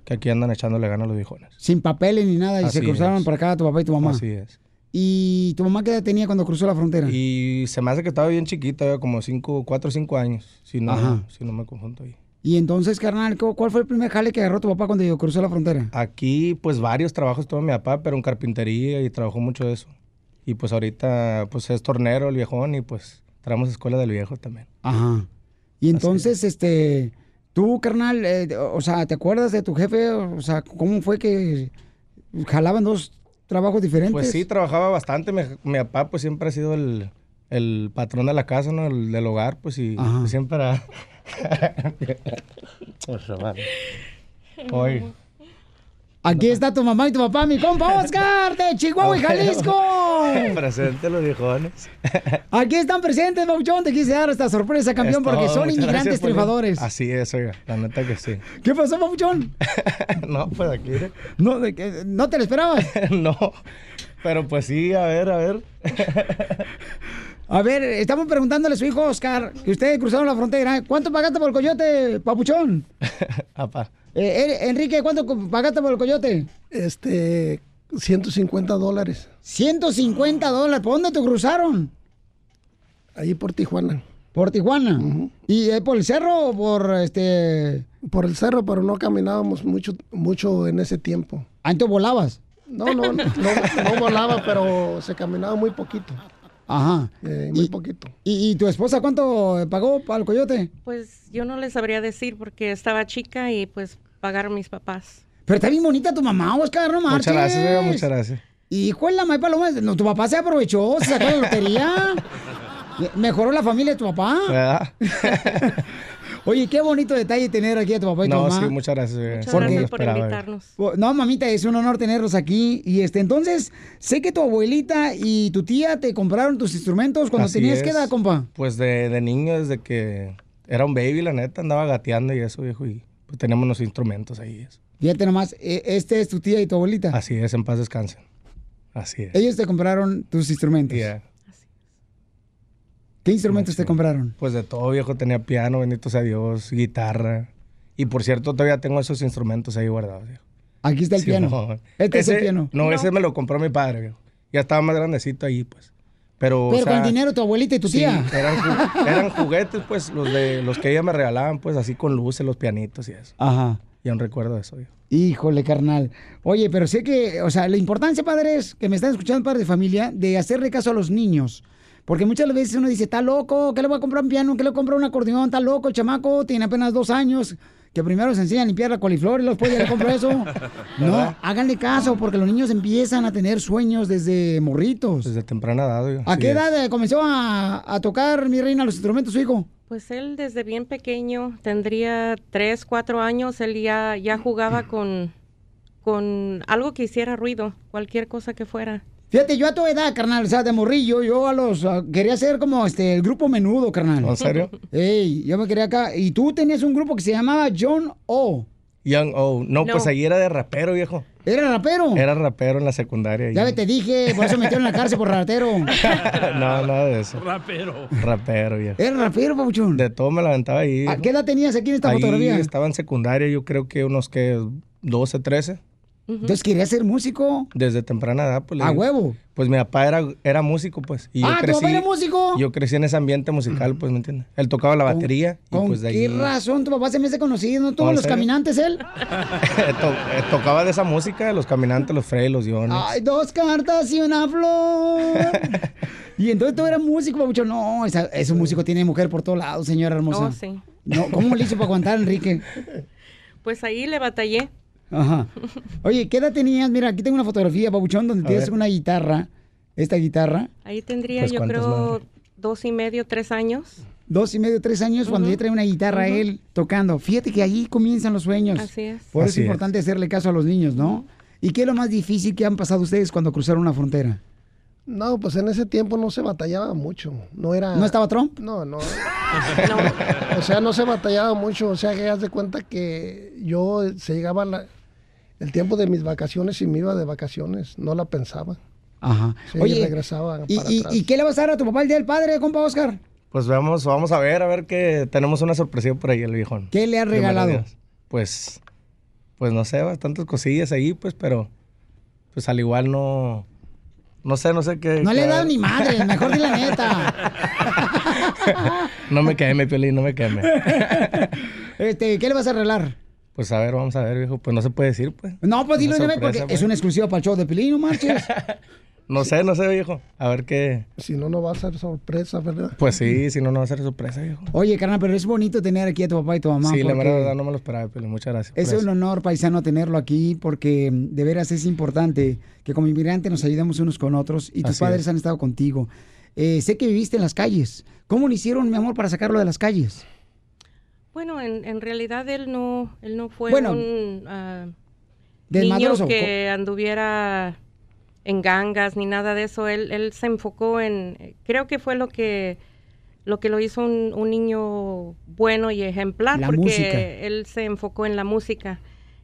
que aquí andan echándole ganas los viejones. Sin papeles ni nada, y se cruzaron es. para acá tu papá y tu mamá. Así es. ¿Y tu mamá qué edad tenía cuando cruzó la frontera? Y se me hace que estaba bien chiquita, como cinco, cuatro o cinco años, si no, Ajá. si no me confundo ahí. Y entonces, carnal, ¿cu- ¿cuál fue el primer jale que agarró tu papá cuando cruzó la frontera? Aquí, pues varios trabajos tuvo mi papá, pero en carpintería y trabajó mucho de eso. Y pues ahorita, pues es tornero el viejón y pues traemos escuela del viejo también. Ajá. Y entonces, este, tú, carnal, eh, o sea, ¿te acuerdas de tu jefe? O sea, ¿cómo fue que jalaban dos trabajos diferentes? Pues sí, trabajaba bastante. Mi, mi papá pues siempre ha sido el, el patrón de la casa, ¿no? El del hogar, pues y Ajá. siempre era... Por favor. Hoy. Aquí está tu mamá y tu papá, mi compa Oscar de Chihuahua y Jalisco. Presente los viejones. Aquí están presentes, Bauchón. Te quise dar esta sorpresa, campeón, Es porque son inmigrantes triunfadores. Así es, oiga, la neta que sí. ¿Qué pasó, Bauchón? no, pues aquí. mire. No, de que- ¿No te lo esperabas? no, pero pues sí, a ver, a ver. A ver, estamos preguntándole a su hijo Oscar, que ustedes cruzaron la frontera. ¿Cuánto pagaste por el coyote, papuchón? Papá. Eh, eh, Enrique, ¿cuánto pagaste por el coyote? Este, 150 dólares. 150 dólares. ¿Por dónde te cruzaron? Ahí por Tijuana. ¿Por Tijuana? ¿Y eh, por el cerro o por este...? Por el cerro, pero no caminábamos mucho, mucho en ese tiempo. ¿Antes volabas? No, no, no, no, no volaba, pero se caminaba muy poquito. Ajá. Eh, muy poquito. ¿Y, y tu esposa cuánto pagó para el coyote? Pues yo no les sabría decir porque estaba chica y pues pagaron mis papás. Pero está bien bonita tu mamá, Oscar, no marches. Muchas gracias, oiga, muchas gracias. Hijo de la madre paloma, no, tu papá se aprovechó, se sacó la lotería. Mejoró la familia de tu papá. ¿Verdad? Oye, qué bonito detalle tener aquí a tu papá y tu No, mamá. sí, muchas gracias. Muchas Sí, gracias por invitarnos. Oh, No, mamita, es un honor tenerlos aquí. Y este, entonces, sé que tu abuelita y tu tía te compraron tus instrumentos cuando Así tenías es. que edad, compa. Pues de, de niño, desde que era un baby, la neta, andaba gateando y eso, viejo, y pues tenemos los instrumentos ahí. Fíjate nomás, e- este es tu tía y tu abuelita. Así es, en paz descansen. Así es. Ellos te compraron tus instrumentos. Yeah. ¿Qué instrumentos te compraron? Pues de todo, viejo, tenía piano, bendito sea Dios, guitarra. Y por cierto, todavía tengo esos instrumentos ahí guardados, viejo. Aquí está el piano. Este es el piano. No, ese me lo compró mi padre, viejo. Ya estaba más grandecito ahí, pues. Pero, o Pero sea, con dinero tu abuelita y tu sí, tía. eran, ju- eran juguetes, pues, los de los que ella me regalaban, pues, así con luces, los pianitos y eso. Ajá. Y aún recuerdo de eso, viejo. Híjole, carnal. Oye, pero sé que, o sea, la importancia, padres, que me están escuchando, padres de familia, de hacerle caso a los niños. Porque muchas veces uno dice, está loco, ¿qué le voy a comprar un piano? ¿Qué le voy a comprar un acordeón? Está loco, el chamaco tiene apenas dos años. Que primero se enseña a limpiar la coliflor y después ya le compro eso. No, ¿Verdad? háganle caso, porque los niños empiezan a tener sueños desde morritos. Desde temprana edad. ¿A Sí qué es. edad eh, comenzó a, a tocar, mi reina, los instrumentos su hijo? Pues él desde bien pequeño, tendría tres, cuatro años, él ya, ya jugaba con, con algo que hiciera ruido, cualquier cosa que fuera. Fíjate, yo a tu edad, carnal, o sea, de morrillo, yo a los... ah, quería ser como este, el grupo menudo, carnal. ¿En serio? Ey, yo me quería acá. Y tú tenías un grupo que se llamaba John O. Young O. No, No. pues ahí era de rapero, viejo. ¿Era rapero? Era rapero en la secundaria. Ya te dije, por eso me metieron en la cárcel por ratero. no, nada de eso. Rapero. Rapero, viejo. ¿Era rapero, papuchón? De todo me la aventaba ahí. ¿A qué edad tenías aquí en esta Ahí fotografía? estaba en secundaria, yo creo que unos que 12, 13. Entonces quería ser músico. Desde temprana edad, pues. le A huevo. Pues mi papá era, era músico, pues. Y yo Ah, ¿tu papá era músico? Yo crecí en ese ambiente musical, pues, ¿me entiendes? Él tocaba la batería y ¿Con pues de qué ahí razón tu papá se me hace conocido? ¿No tuvo ¿Oh, en los serio? caminantes él? To- eh, tocaba de esa música, los caminantes, los freyes, los diones. Ay, dos cartas y una flor. y entonces tú eras músico, papuchón. No, esa- ese músico tiene mujer por todos lados, señora hermosa. Oh, sí. No, ¿Cómo le hizo para aguantar, Enrique? Pues ahí le batallé. Ajá. Oye, ¿qué edad tenías? Mira, aquí tengo una fotografía, papuchón, donde A tienes ver. una guitarra. Esta guitarra. Ahí tendría Pues, yo ¿cuántos, creo madre? dos y medio, tres años. dos y medio, tres años, cuando ya trae una guitarra Ujú. él tocando. Fíjate que ahí comienzan los sueños. Así es. Por eso Así es importante hacerle caso a los niños, ¿no? ¿Y qué es lo más difícil que han pasado ustedes cuando cruzaron una frontera? No, pues en ese tiempo no se batallaba mucho. No era. ¿No estaba Trump? No, no. O sea, no se batallaba mucho. O sea, que haz de cuenta que yo se llegaba la- el tiempo de mis vacaciones y me iba de vacaciones. No la pensaba. Ajá. Sí, Oye, regresaba ¿y, para y- atrás. y qué le vas a dar a tu papá el día del padre, compa Oscar? Pues vamos, vamos a ver, a ver que tenemos una sorpresa por ahí el viejón. ¿Qué le has regalado? Pues, pues no sé, bastantes cosillas ahí, pues, pero pues al igual no, no sé, no sé qué. No le he dado ni madre, mejor di la neta. No me queme, Piolín, no me queme. Este, ¿qué le vas a regalar? Pues a ver, vamos a ver, viejo, pues no se puede decir, pues. No, pues dilo Una de porque es una exclusiva para el show de Pelín, no marches. No sé, no sé, viejo. A ver qué. Si no, no va a ser sorpresa, ¿verdad? Pues sí, si no, no va a ser sorpresa, viejo. Oye, carnal, pero es bonito tener aquí a tu papá y tu mamá. sí, la porque verdad no me lo esperaba, Piolín. Muchas gracias. Es eso. un honor, paisano, tenerlo aquí porque de veras es importante que como inmigrante nos ayudemos unos con otros y tus Así padres es. han estado contigo. Eh, sé que viviste en las calles. ¿Cómo lo hicieron, mi amor, para sacarlo de las calles? Bueno, en, en realidad él no, él no fue Bueno, un ah, niño que anduviera en gangas ni nada de eso. Él, él se enfocó en, creo que fue lo que lo que lo hizo un, un niño bueno y ejemplar, La porque música. él se enfocó en la música.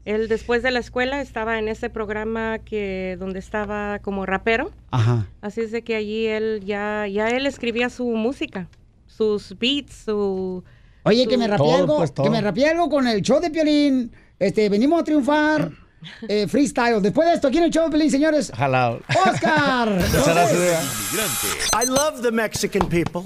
Él después de la escuela estaba en ese programa que donde estaba como rapero. Ajá. Así es de que allí él ya, ya él escribía su música, sus beats, su... Oye, que me rapié algo, que me rapié algo con el show de Piolín. Este, venimos a triunfar. eh, freestyle. Después de esto, aquí en el show de Piolín, señores. Jalado. ¡Oscar! Muchas gracias. I love the Mexican people.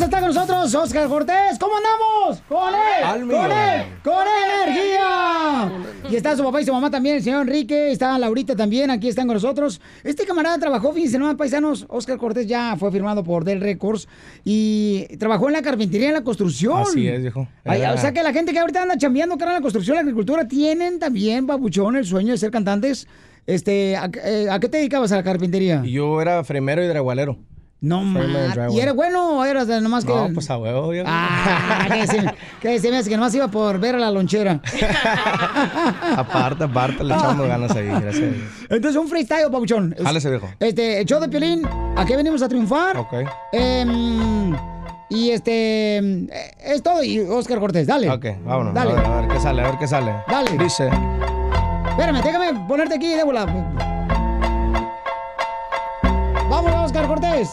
Está con nosotros Oscar Cortés. ¿Cómo andamos? ¡Con él! Al ¡Con él! ¡Con energía! Y está su papá y su mamá también, el señor Enrique. Está Laurita también, aquí están con nosotros. Este camarada trabajó, fíjense, ¿no, paisanos? Oscar Cortés ya fue firmado por Del Records y trabajó en la carpintería, en la construcción. Así es, viejo. Ay, o sea que la gente que ahorita anda chambeando, cara, en la construcción, la agricultura, tienen también, babuchón, el sueño de ser cantantes. Este, ¿a, eh, ¿a qué te dedicabas a la carpintería? Yo era fremero y dragualero. No más. ¿Y eres bueno o eras de nomás que.? No, pues a huevo, viejo. Ah, que se, que se me hace que nomás iba por ver a la lonchera. aparte, aparte, le echamos ganas ahí, gracias a Dios. Entonces, un freestyle, papuchón. Jálese, viejo. Este, show de Piolín, ¿a qué venimos a triunfar? Ok. Em, y este, es todo. Y Oscar Cortés, dale. Ok, vámonos. Dale. A ver, a ver qué sale, a ver qué sale. Dale. Dice. Espérame, déjame ponerte aquí, Débora. Vámonos,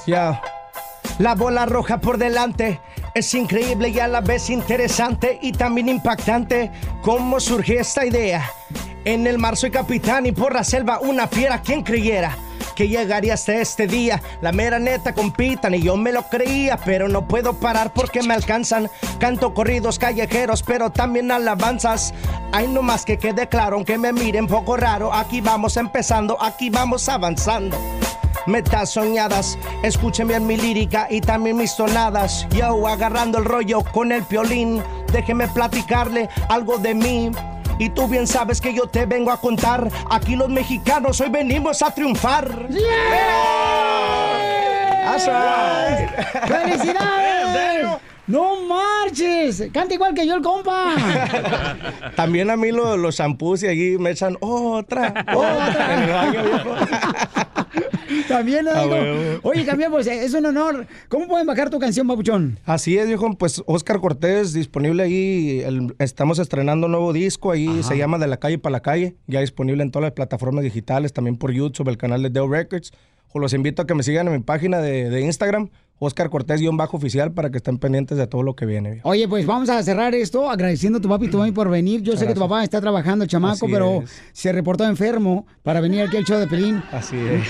Ya. La bola roja por delante es increíble y a la vez interesante y también impactante cómo surge esta idea. En el mar soy capitán y por la selva una fiera, ¿quién creyera? Que llegaría hasta este día, la mera neta compitan y yo me lo creía, pero no puedo parar porque me alcanzan. Canto corridos callejeros, pero también alabanzas. Hay no más que quede claro, aunque me miren poco raro. Aquí vamos empezando, aquí vamos avanzando metas soñadas. Escuchen bien mi lírica y también mis tonadas. Yo agarrando el rollo con el piolín. Déjeme platicarle algo de mí. Y tú bien sabes que yo te vengo a contar. Aquí los mexicanos hoy venimos a triunfar. That's right. ¡Felicidades! ¡No marches! Canta igual que yo el compa. También a mí lo- los shampoos y allí me echan otra, otra. También, Ah, amigo. huevo. Oye, también, pues es un honor. ¿Cómo pueden bajar tu canción, papuchón? Así es, viejo. Pues Oscar Cortés disponible ahí. el- estamos estrenando un nuevo disco. Ahí se llama De la calle para la calle. Ya disponible en todas las plataformas digitales, también por YouTube, el canal de Deo Records. O los invito a que me sigan en mi página de, de Instagram, Oscar Cortés-oficial, para que estén pendientes de todo lo que viene. viejo. Oye, pues vamos a cerrar esto agradeciendo a tu papi y tu mami por venir. Yo sé que tu papá está trabajando, chamaco, Así pero es. se reportó enfermo para venir aquí al show de Pelín. Así es.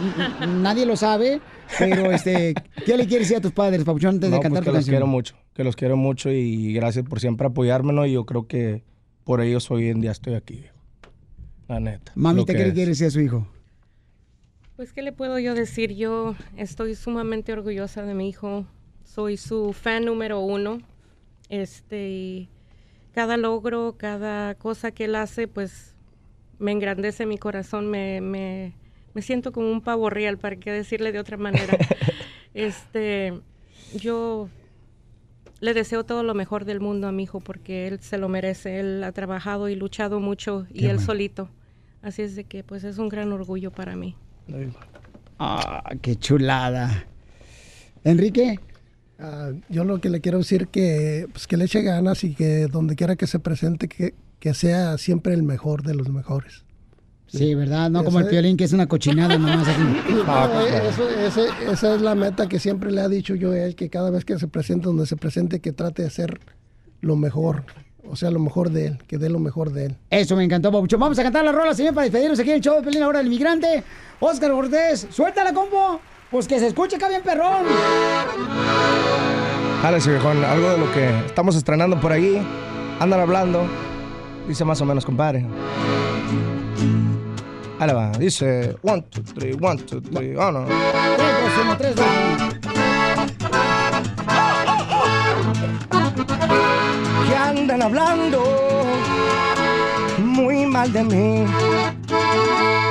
Nadie lo sabe, pero este, ¿qué le quieres decir a tus padres, papuchón, antes de No, pues cantar que tu los canción? quiero mucho, que los quiero mucho y gracias por siempre apoyarme, ¿no? Y yo creo que por ellos hoy en día estoy aquí, viejo. La neta. Mamita, lo ¿qué que le es. quiere decir a su hijo? Pues, ¿qué le puedo yo decir? Yo estoy sumamente orgullosa de mi hijo. Soy su fan número uno. Este, y cada logro, cada cosa que él hace, pues me engrandece mi corazón, me, me, me siento como un pavo real, para qué decirle de otra manera. este, yo le deseo todo lo mejor del mundo a mi hijo porque él se lo merece. Él ha trabajado y luchado mucho y Qué él solito. Así es de que pues es un gran orgullo para mí. Ah, qué chulada. Enrique. Ah, yo lo que le quiero decir que pues que le eche ganas y que donde quiera que se presente que, que sea siempre el mejor de los mejores. Sí, ¿verdad? No como el piolín, que es una cochinada nomás aquí. No, eh, eso- ese- esa es la meta que siempre le ha dicho yo a él, que cada vez que se presente, donde se presente, que trate de hacer lo mejor, o sea, lo mejor de él, que dé lo mejor de él. Eso me encantó, Pabuchón. Vamos a cantar la rola, señor, para despedirnos aquí en el show de Pelín, la hora del inmigrante. Oscar Cortés, suéltala, combo. Pues que se escuche acá bien perrón. Dale, sí, viejón, algo de lo que estamos estrenando por ahí. Andan hablando. Dice más o menos, compadre. Ahí va. Dice, one, two, three, one, two, three. Oh, no. 3, 2, 1, 3, 2, que andan hablando muy mal de mí,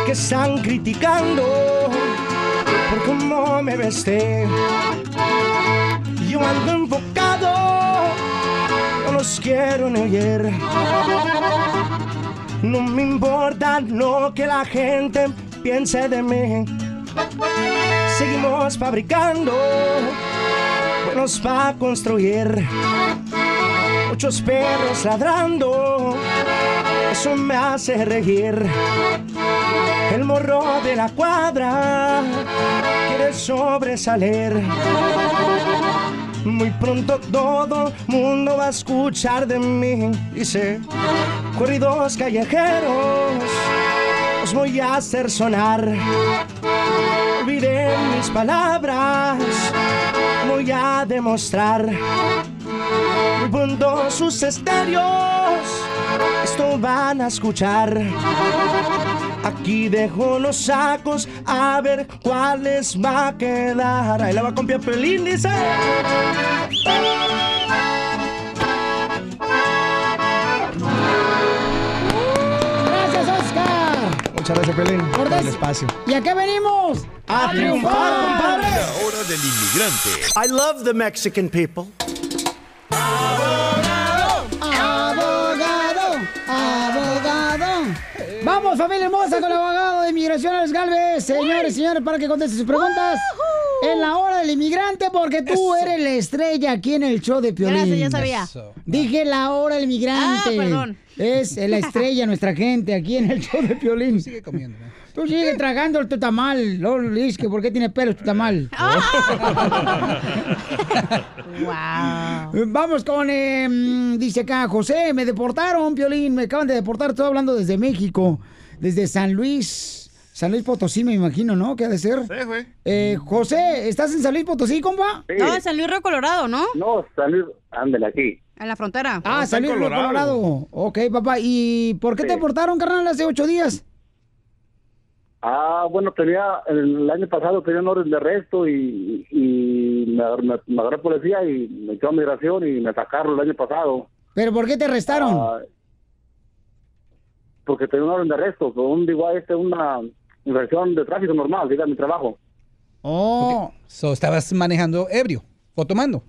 que están criticando por cómo me vesté. Yo ando enfocado, no los quiero ni oír. No me importa lo que la gente piense de mí. Seguimos fabricando buenos para construir. Muchos perros ladrando, eso me hace reír. El morro de la cuadra quiere sobresalir. Muy pronto todo mundo va a escuchar de mí. Dice, corridos callejeros, os voy a hacer sonar. Olviden mis palabras, voy a demostrar. Pronto sus estéreos esto van a escuchar. Aquí dejo los sacos a ver cuáles va a quedar. Ahí la va con Pelín, dice. Muchas gracias, Pelín, por el espacio. ¿Y a qué venimos? A triunfar, compadre. La hora del inmigrante. I love the Mexican people. Abogado, abogado. Vamos, familia hermosa, con el abogado de inmigración, Alex Galvez. Señores, señores, para que conteste sus preguntas. En la hora del inmigrante, porque tú eres la estrella aquí en el show de Piolín. Gracias, ya sabía. Eso. Dije la hora del inmigrante. Ah, perdón. Es la estrella, nuestra gente, aquí en el show de Piolín. Sigue comiendo. Tú sigue tragando el tu tamal. Luego le dices que por qué tiene pelos tu tamal. wow. Vamos con, eh, dice acá, José, me deportaron, Piolín, me acaban de deportar, estoy hablando desde México, desde San Luis, San Luis Potosí, me imagino, ¿no? ¿Qué ha de ser? Sí, güey. Eh, José, ¿estás en San Luis Potosí, compa? No, en San Luis Río Colorado, ¿no? No, San Luis, ándale aquí. En la frontera. Ah, San Luis Río Colorado. Ok, papá, ¿y por qué te deportaron, carnal, hace ocho días? Ah, bueno, tenía, el año pasado tenía un orden de arresto y, y me, me, me agarró policía y me echó a migración y me sacaron el año pasado. ¿Pero por qué te arrestaron? Ah, porque tenía un orden de arresto, un DUI, este, una infracción de tráfico normal, diga mi trabajo. Oh. So, estabas manejando ebrio o tomando.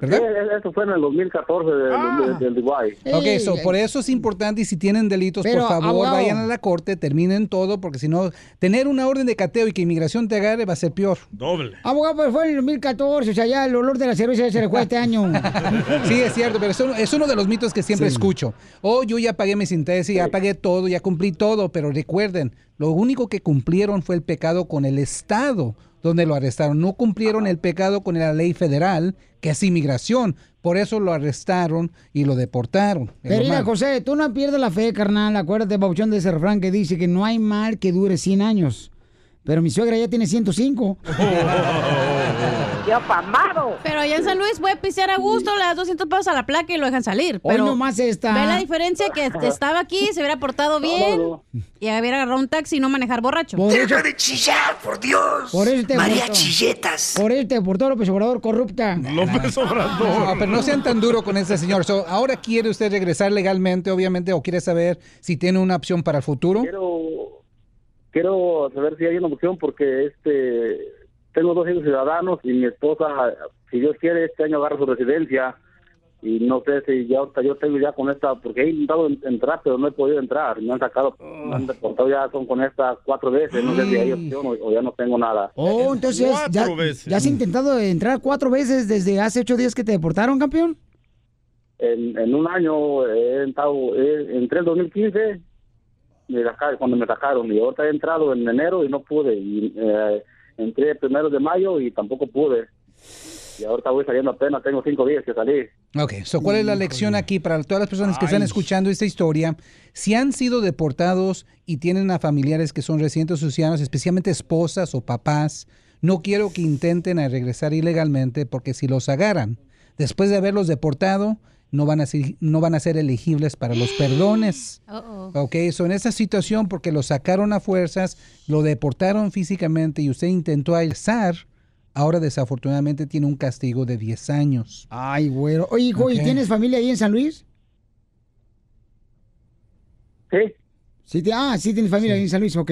¿Verdad? Sí, eso fue en el 2014 del, del, del DUI. Ok, so, por eso es importante y si tienen delitos, Pero, por favor, abogado. vayan a la corte, terminen todo, porque si no, tener una orden de cateo y que inmigración te agarre va a ser peor. Doble. Abogado, pues fue en el 2014, o sea, ya el olor de la cerveza ya se le fue este año. Sí, es cierto, pero eso es uno de los mitos que siempre escucho. Oh, yo ya pagué mis intereses, ya pagué todo, ya cumplí todo, pero recuerden, lo único que cumplieron fue el pecado con el Estado donde lo arrestaron. No cumplieron el pecado con la ley federal, que es inmigración. Por eso lo arrestaron y lo deportaron. Pero mira. José, tú no pierdes la fe, carnal. Acuérdate, Bauchón, de ese refrán que dice que no hay mal que dure 100 años. Pero mi suegra ya tiene 105. Pero allá en San Luis puede pisear a gusto, le das 200 pesos a la placa y lo dejan salir. Hoy Pero nomás esta. Ve la diferencia que estaba aquí, se hubiera portado bien y hubiera agarrado un taxi y no manejar borracho. Por eso- de chillar, por Dios. Por eso te María. Chilletas. Por eso te deportó López Obrador corrupta. López No, pero no sean tan duro con este señor. So, ahora quiere usted regresar legalmente, obviamente, o quiere saber si tiene una opción para el futuro. Quiero, quiero saber si hay una opción porque este tengo dos hijos ciudadanos y mi esposa, si Dios quiere, este año agarra su residencia y no sé si ya yo tengo ya con esta, porque he intentado en- entrar, pero no he podido entrar. Me han sacado, me han deportado ya son con esta cuatro veces. No sé si hay opción o, o ya no tengo nada. Oh, entonces ya, ya has intentado entrar cuatro veces desde hace ocho días que te deportaron, campeón. En, en un año he entrado, he- entré en 2015, me sacaron- cuando me sacaron, y ahorita he entrado en enero y no pude. Y, eh, entré el primero de mayo y tampoco pude. Y ahorita voy saliendo apenas, tengo cinco días que salí. Ok, so, ¿cuál es la lección aquí para todas las personas que están escuchando esta historia? Si han sido deportados y tienen a familiares que son residentes ciudadanos, especialmente esposas o papás, no quiero que intenten a regresar ilegalmente porque si los agarran después de haberlos deportado, no van a ser, no van a ser elegibles para los perdones. Ok, so en esa situación, porque lo sacaron a fuerzas, lo deportaron físicamente y usted intentó alzar, ahora desafortunadamente tiene un castigo de 10 años. Ay, güero. Oye, hijo, ¿y tienes familia ahí en San Luis? Sí. Sí, te- ah, sí tienes familia en San Luis, ok.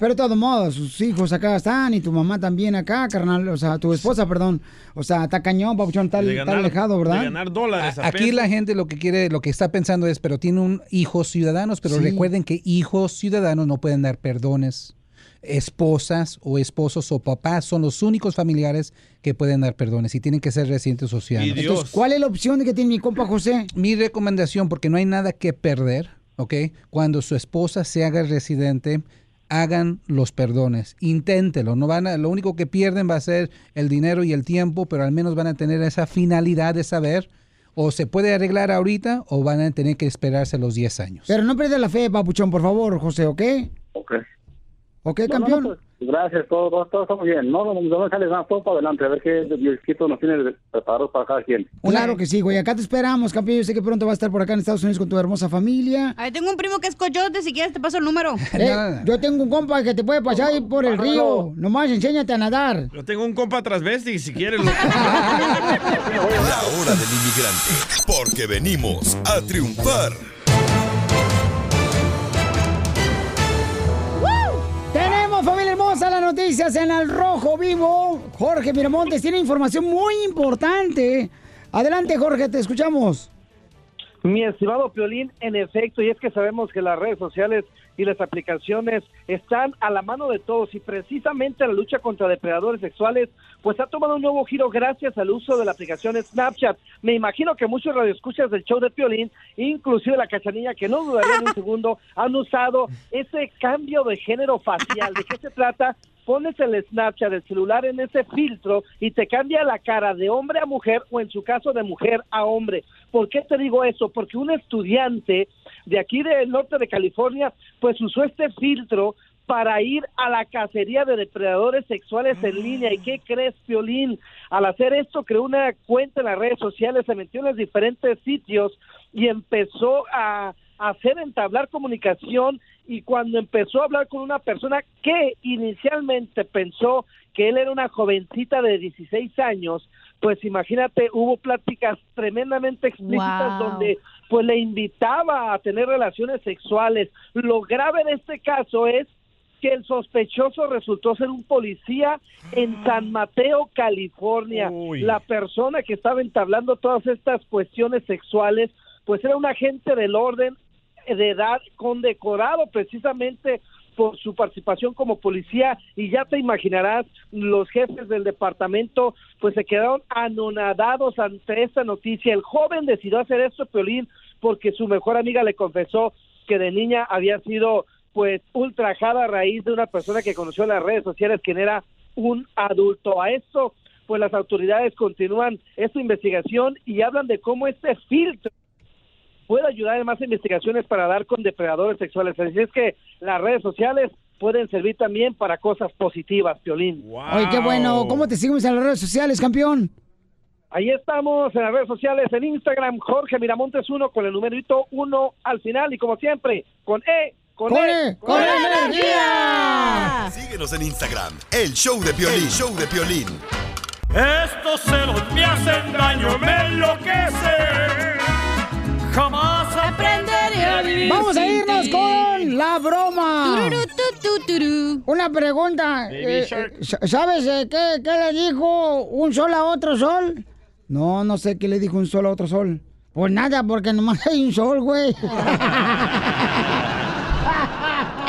Pero de todos modos, sus hijos acá están y tu mamá también acá, carnal. O sea, tu esposa, perdón. O sea, está cañón, papuchón, está, está alejado, ¿verdad? dólares. A- Aquí la gente lo que quiere, lo que está pensando es, pero tiene un hijos ciudadanos, pero Sí. recuerden que hijos ciudadanos no pueden dar perdones. Esposas o esposos o papás son los únicos familiares que pueden dar perdones y tienen que ser residentes sociales. Entonces, ¿cuál es la opción que tiene mi compa José? Mi recomendación, porque no hay nada que perder, ¿ok? Cuando su esposa se haga residente, hagan los perdones, inténtelo. No van a, lo único que pierden va a ser el dinero y el tiempo, pero al menos van a tener esa finalidad de saber o se puede arreglar ahorita o van a tener que esperarse los 10 años. Pero no pierdas la fe, papuchón, por favor, José, ¿ok? Ok. ¿Ok, No, no, campeón? pues, gracias, todo, todo, todo está muy bien. No, no, no sale nada, todo para adelante, a ver qué Diosquito nos tiene preparados para cada quien. Claro que sí, güey. Acá te esperamos, campeón. Yo sé que pronto vas a estar por acá en Estados Unidos con tu hermosa familia. Ahí tengo un primo que es coyote, si quieres te paso el número. Eh, yo tengo un compa que te puede pasar ahí por el río. Nomás enséñate a nadar. Yo tengo un compa transvesti, si quieres. Lo... La hora del inmigrante, porque venimos a triunfar. Familia hermosa, las noticias en el Rojo Vivo. Jorge Miramontes tiene información muy importante. Adelante, Jorge, te escuchamos. Mi estimado Piolín, en efecto, y es que sabemos que las redes sociales y las aplicaciones están a la mano de todos y precisamente la lucha contra depredadores sexuales pues ha tomado un nuevo giro gracias al uso de la aplicación Snapchat. Me imagino que muchos radioescuchas del show de Piolín, inclusive la cachanilla que no dudaría un segundo, han usado ese cambio de género facial. ¿De qué se trata? Pones el Snapchat del celular en ese filtro y te cambia la cara de hombre a mujer o en su caso de mujer a hombre. ¿Por qué te digo eso? Porque un estudiante de aquí del norte de California pues usó este filtro para ir a la cacería de depredadores sexuales en línea. ¿Y qué crees, Piolín? Al hacer esto, creó una cuenta en las redes sociales, se metió en los diferentes sitios y empezó a hacer entablar comunicación y cuando empezó a hablar con una persona que inicialmente pensó que él era una jovencita de 16 años, pues imagínate, hubo pláticas tremendamente explícitas Wow. donde pues le invitaba a tener relaciones sexuales. Lo grave de este caso es que el sospechoso resultó ser un policía en San Mateo, California. La persona que estaba entablando todas estas cuestiones sexuales, pues era un agente del orden de edad condecorado precisamente por su participación como policía. Y ya te imaginarás los jefes del departamento pues se quedaron anonadados ante esta noticia. El joven decidió hacer esto Piolín porque su mejor amiga le confesó que de niña había sido pues ultrajada a raíz de una persona que conoció en las redes sociales quien era un adulto. A esto pues las autoridades continúan esta investigación y hablan de cómo este filtro puede ayudar en más investigaciones para dar con depredadores sexuales. Así es que las redes sociales pueden servir también para cosas positivas, Piolín. Oye, qué bueno. ¿Cómo te seguimos en las redes sociales, campeón? Ahí estamos en las redes sociales, en Instagram, Jorge Miramontes 1 con el numerito 1 al final y como siempre, con E, con, ¡Con E, E, con energía! Síguenos en Instagram, el show de Piolín, el show de Piolín. Estos celos me hacen daño, me enloquece. Vamos a irnos con la broma. Una pregunta. Eh, eh, sa- ¿Sabes eh, qué, qué le dijo un sol a otro sol? No, no sé qué le dijo un sol a otro sol. Pues nada, porque nomás hay un sol, güey.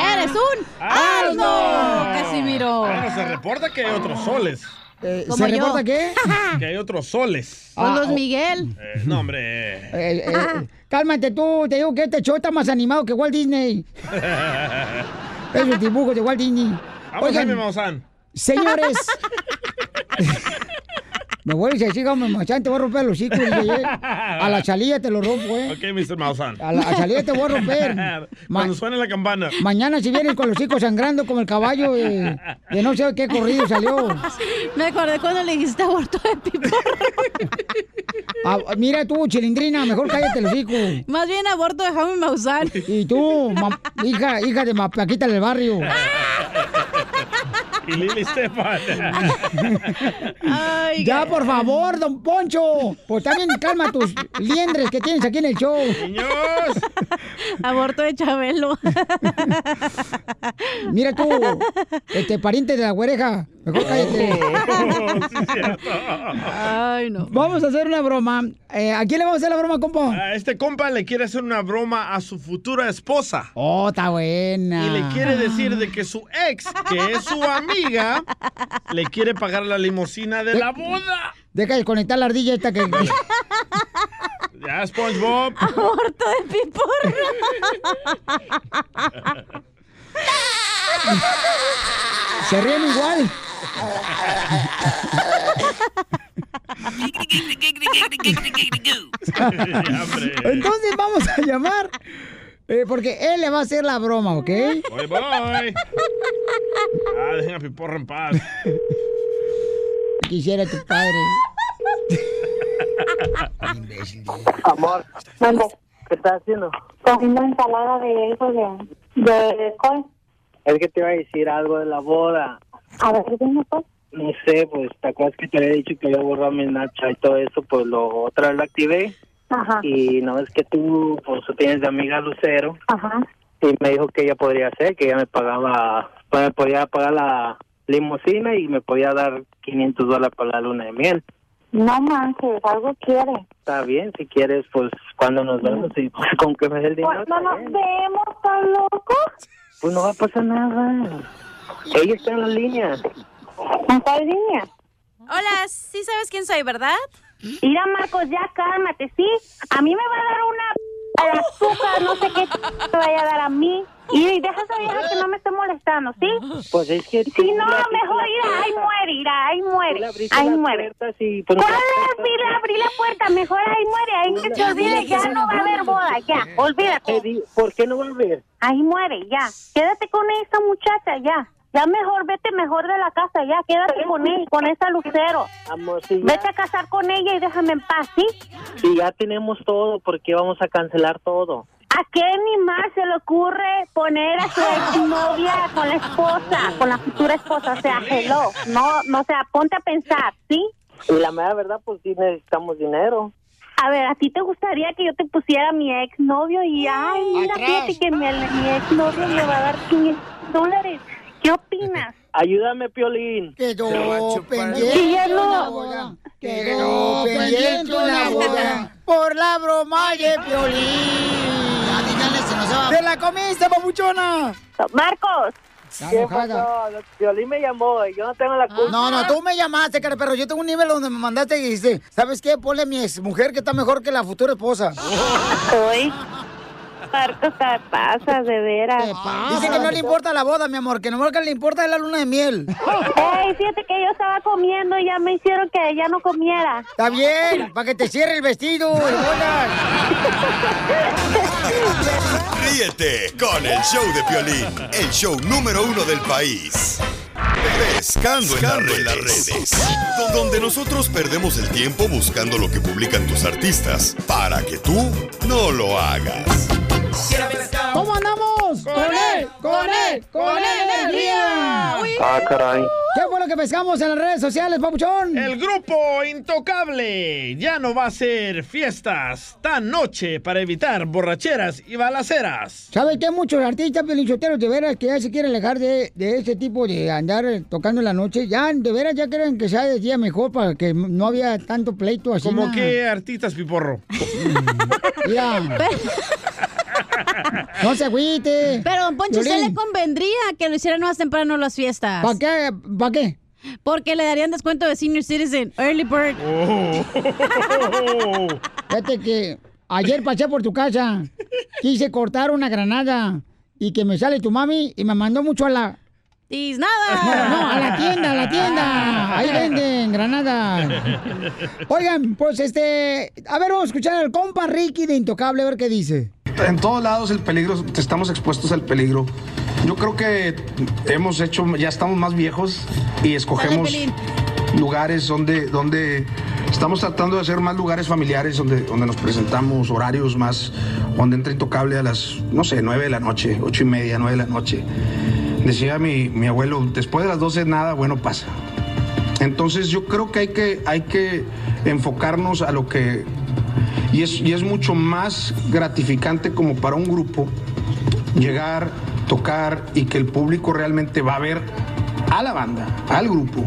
¡Eres un asno, Casimiro! Bueno, se reporta que hay otros soles. Como ¿Se yo. reporta qué? Que hay otros soles. Con Luis Miguel. Eh, no, hombre. Eh, eh, cálmate tú, te digo que este show está más animado que Walt Disney. Esos dibujos de Walt Disney. Vamos, Jaime Maussan. señores. Me vuelves a decir, Jaime Maussan, te voy a romper los hocico. DJ. A la chalilla te lo rompo, ¿eh? Ok, Mr. Maussan. A la a salida te voy a romper. Cuando suene la campana. Mañana si vienes con los hocico sangrando como el caballo de, de no sé qué corrido salió. Me acordé cuando le dijiste aborto de piporro. Ah, mira tú, chilindrina, mejor cállate el hocico. Más bien aborto de Jaime Maussan. Y tú, hija, hija de Mapaquita del barrio. Y Lili Stefan. ya, por favor, don Poncho. Pues también calma tus liendres que tienes aquí en el show. Niños. Aborto de Chabelo. Mira tú, este pariente de la güereja. Mejor cállate. Ay, no. Vamos a hacer una broma. Eh, ¿A quién le vamos a hacer la broma, compa? A este compa le quiere hacer una broma a su futura esposa. Oh, está buena. Y le quiere decir de que su ex, que es su amiga, le quiere pagar la limusina de la boda. Deja de conectar la ardilla esta que... Ya, SpongeBob. Aborto de piporro. Se ríen igual. Entonces vamos a llamar. Eh, porque él le va a hacer la broma, ¿ok? Voy, voy. Ah, dejen a Piporro en paz. Quisiera tu padre. Amor, ¿qué estás haciendo? Comiendo ensalada de hijos de, de col. Es que te iba a decir algo de la boda. A ver, dime pues. No sé, pues, ¿te acuerdas que te había dicho que había borrado mi Nacha y todo eso? Pues lo otra vez lo activé. Ajá. Y no es que tú, pues, tienes de amiga Lucero. Ajá. Y me dijo que ella podría hacer, que ella me pagaba, pues, me podía pagar la limusina y me podía dar 500 dólares para la luna de miel. No manches, algo quiere. Está bien, si quieres, pues, cuando nos vemos y pues, con que me dé el dinero. Pues no nos vemos, tan loco. Pues no va a pasar nada. Ella está en la línea. ¿En cuál línea? Hola, sí sabes quién soy, ¿verdad? Mira, Marcos, ya cálmate, ¿sí? A mí me va a dar una al azúcar, no sé qué te vaya a dar a mí. Y deja esa vieja que no me esté molestando, ¿sí? Pues es que... Si no, mejor ir, ahí muere, irá, ahí muere, ahí muere. ¿Cuál es? Abrir, abrir la puerta, mejor ahí muere, ahí que se olvide, ya no va a haber boda, ya, olvídate. ¿Por qué no va a haber? Ahí muere, ya. Quédate con esa muchacha, ya. Ya mejor, vete mejor de la casa, ya. Quédate con él, con esa lucero. Amor, si ya, Vete a casar con ella y déjame en paz, ¿sí? si ya tenemos todo, ¿por qué vamos a cancelar todo? ¿A qué ni más se le ocurre poner a su exnovia con la esposa, con la futura esposa? O sea, hello. No, no, o sea, ponte a pensar, ¿sí? Y la mera verdad, pues sí necesitamos dinero. A ver, ¿a ti te gustaría que yo te pusiera a mi exnovio y, ay, mira, fíjate que mi, mi exnovio me va a dar 500 dólares? ¿Qué opinas? Ayúdame, Piolín. Quedó Sí, ya no. Quedó pendiente una boda por la broma de Piolín. Ya, díganle, se nos va. ¡Te la comiste, papuchona! ¡Marcos! ¿Qué pasó? Piolín me llamó y yo no tengo la culpa. No, no, tú me llamaste, cara, pero yo tengo un nivel donde me mandaste y dice, ¿sabes qué? Ponle a mi ex mujer que está mejor que la futura esposa. Hoy. Marcos, te pasas, de veras. Dice que no le importa la boda, mi amor, que nomás que le importa es la luna de miel. Ey, fíjate que yo estaba comiendo y ya me hicieron que ya no comiera. Está bien, para que te cierre el vestido. Ríete con el show de Piolín, el show número uno del país. Pescando, en, las redes. Do- Donde nosotros perdemos el tiempo buscando lo que publican tus artistas para que tú no lo hagas. ¿Cómo andamos? ¡Con él! ¡Con él! ¡Con energía! Ah, caray. ¿Qué fue lo que pescamos en las redes sociales, papuchón? El grupo Intocable ya no va a hacer fiestas tan noche para evitar borracheras y balaceras. ¿Sabes qué? Muchos artistas pelinchoteros de veras que ya se quieren alejar de, de ese tipo de andar tocando en la noche. Ya, de veras, ya creen que sea de día mejor para que no había tanto pleito así. ¿Como nada. qué artistas, Piporro? Mira. No se agüite. Pero, don Poncho, ¿usted Piolín. le convendría que lo hicieran más temprano las fiestas? ¿Para qué? ¿Para qué? Porque le darían descuento de Senior Citizen, Early Bird. Fíjate que ayer pasé por tu casa, quise cortar una granada y que me sale tu mami y me mandó mucho a la... ¡Y nada! No, a la tienda, a la tienda. Ahí venden granada. Oigan, pues este... A ver, vamos a escuchar al compa Ricky de Intocable, a ver qué dice. En todos lados el peligro, estamos expuestos al peligro. Yo creo que hemos hecho, ya estamos más viejos y escogemos lugares donde, donde estamos tratando de hacer más lugares familiares donde, donde nos presentamos, horarios más, donde entra intocable a las, no sé, 9 de la noche, ocho y media, 9 de la noche. Decía mi, mi abuelo, después de las 12 nada bueno pasa. Entonces yo creo que hay que, hay que enfocarnos a lo que... Y es, y es mucho más gratificante como para un grupo llegar, tocar y que el público realmente va a ver a la banda, al grupo.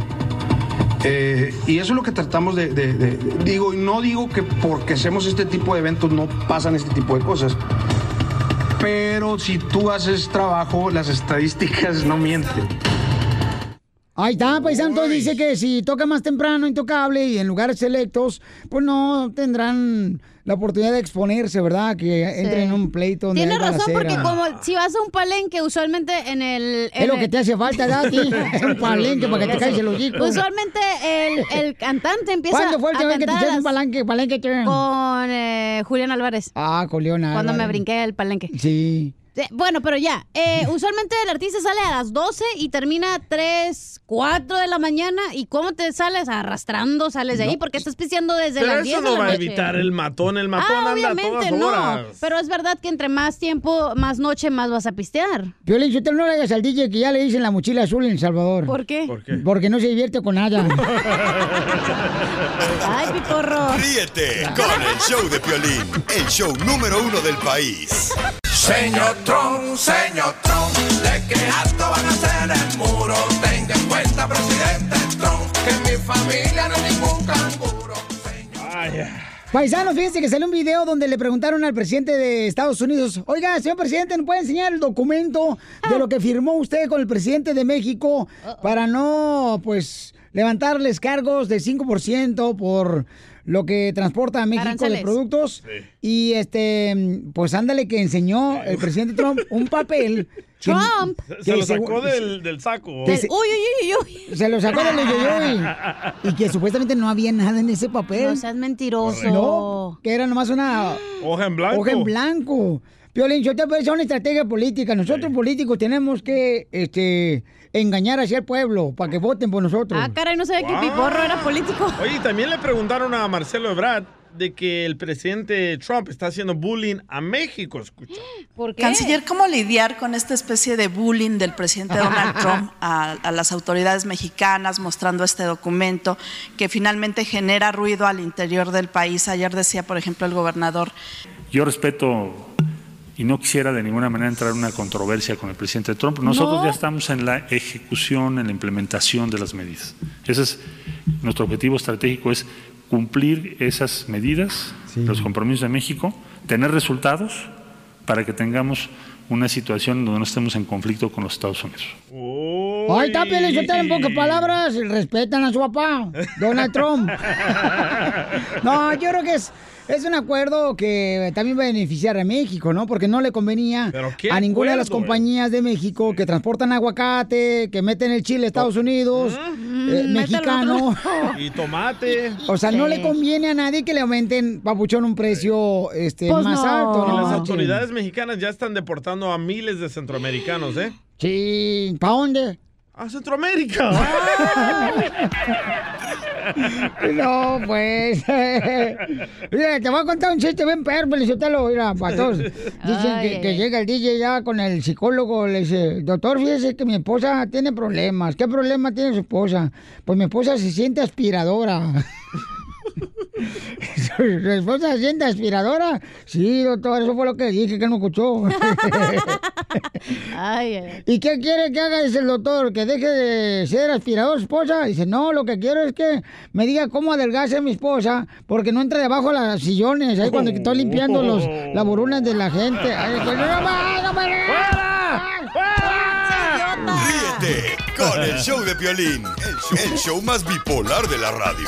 Eh, y eso es lo que tratamos de, Digo, y no digo que porque hacemos este tipo de eventos no pasan este tipo de cosas. Pero si tú haces trabajo, las estadísticas no mienten. Ahí está, entonces dice que si toca más temprano Intocable y en lugares selectos, pues no tendrán la oportunidad de exponerse, ¿verdad? Que entren en un pleito donde Tiene razón, porque como si vas a un palenque, usualmente en el... Es lo que te hace falta, ¿verdad, a ti? un palenque para que te calles el hocico. Usualmente el, el cantante empieza ¿Cuándo fue el a que te echaste un palenque, palenque? Con eh, Julián Álvarez. Ah, con Leona. Cuando me brinqué el palenque. Sí. Sí, Bueno, pero ya, eh, usualmente el artista sale a las 12 y termina 3, 4 de la mañana. ¿Y cómo te sales? Arrastrando, sales de ahí porque estás pisteando desde Pero las 10 eso de no la va a evitar el matón. El matón Ah, anda a obviamente todas no. Pero es verdad que entre más tiempo, más noche, más vas a pistear. Violín, usted no le hagas al DJ que ya le dicen la mochila azul en El Salvador. ¿Por qué? ¿Por qué? Porque no se divierte con nada. Ay, picorro. Ríete con el show de Piolín, el show número uno del país. Señor Trump, señor Trump, de que alto van a hacer el muro. Tenga en cuenta, presidente Trump, que mi familia no es ningún canguro. Paisanos, fíjense que salió un video donde le preguntaron al presidente de Estados Unidos, oiga, señor presidente, ¿me puede enseñar el documento de lo que firmó usted con el presidente de México para no, pues, levantarles cargos de 5% por lo que transporta a México de Aranceles. productos? Y, este, pues, ándale que enseñó el presidente Trump un papel. que- Trump. Se que lo sacó del, del saco. Que se- Uy, uy, uy, uy. Se lo sacó del yoyoy. Y que supuestamente no había nada en ese papel. No seas mentiroso. No, que era nomás una Hoja en blanco. hoja en blanco. Piolín, yo te parece una estrategia política. Nosotros políticos tenemos que este, engañar hacia el pueblo para que voten por nosotros. Ah, caray, no sabía que Wow. Piporro era político. Oye, también le preguntaron a Marcelo Ebrard de que el presidente Trump está haciendo bullying a México. Escucha. ¿Por qué? Canciller, ¿cómo lidiar con esta especie de bullying del presidente Donald Trump a, a las autoridades mexicanas mostrando este documento que finalmente genera ruido al interior del país? Ayer decía, por ejemplo, el gobernador Yo respeto y no quisiera de ninguna manera entrar en una controversia con el presidente Trump. Nosotros No. ya estamos en la ejecución, en la implementación de las medidas. Ese es nuestro objetivo estratégico, es cumplir esas medidas, los compromisos de México, tener resultados para que tengamos una situación donde no estemos en conflicto con los Estados Unidos. Ay, está, yo en pocas palabras, respetan a su papá, Donald Trump. No, yo creo que es, es un acuerdo que también va a beneficiar a México, ¿no? Porque no le convenía ¿Pero qué a ninguna de las compañías de México que transportan aguacate, que meten el chile a Estados Unidos, eh, mexicano. Y tomate. O sea, no le conviene a nadie que le aumenten, papuchón, un precio este, Pues más no. alto. Las autoridades mexicanas ya están deportando a miles de centroamericanos, ¿eh? Sí, ¿para dónde? A Centroamérica. No, pues. Mira, te voy a contar un chiste bien perro, Felicitalo, mira, para todos. Dicen Ay, que, que llega el DJ ya con el psicólogo, le dice, doctor, fíjese que mi esposa tiene problemas. ¿Qué problema tiene su esposa? Pues mi esposa se siente aspiradora. ¿Su esposa siente aspiradora? Sí, doctor, eso fue lo que dije, que no escuchó. Ay, ay. ¿Y qué quiere que haga? Dice el doctor, que deje de ser aspirador su esposa. Dice, no, lo que quiero es que me diga cómo adelgace mi esposa, porque no entra debajo de los sillones, ahí cuando estoy limpiando los, las burunas de la gente. Ay, que no, no, no, no, Ríete con el show de Piolín, el show, el show más bipolar de la radio.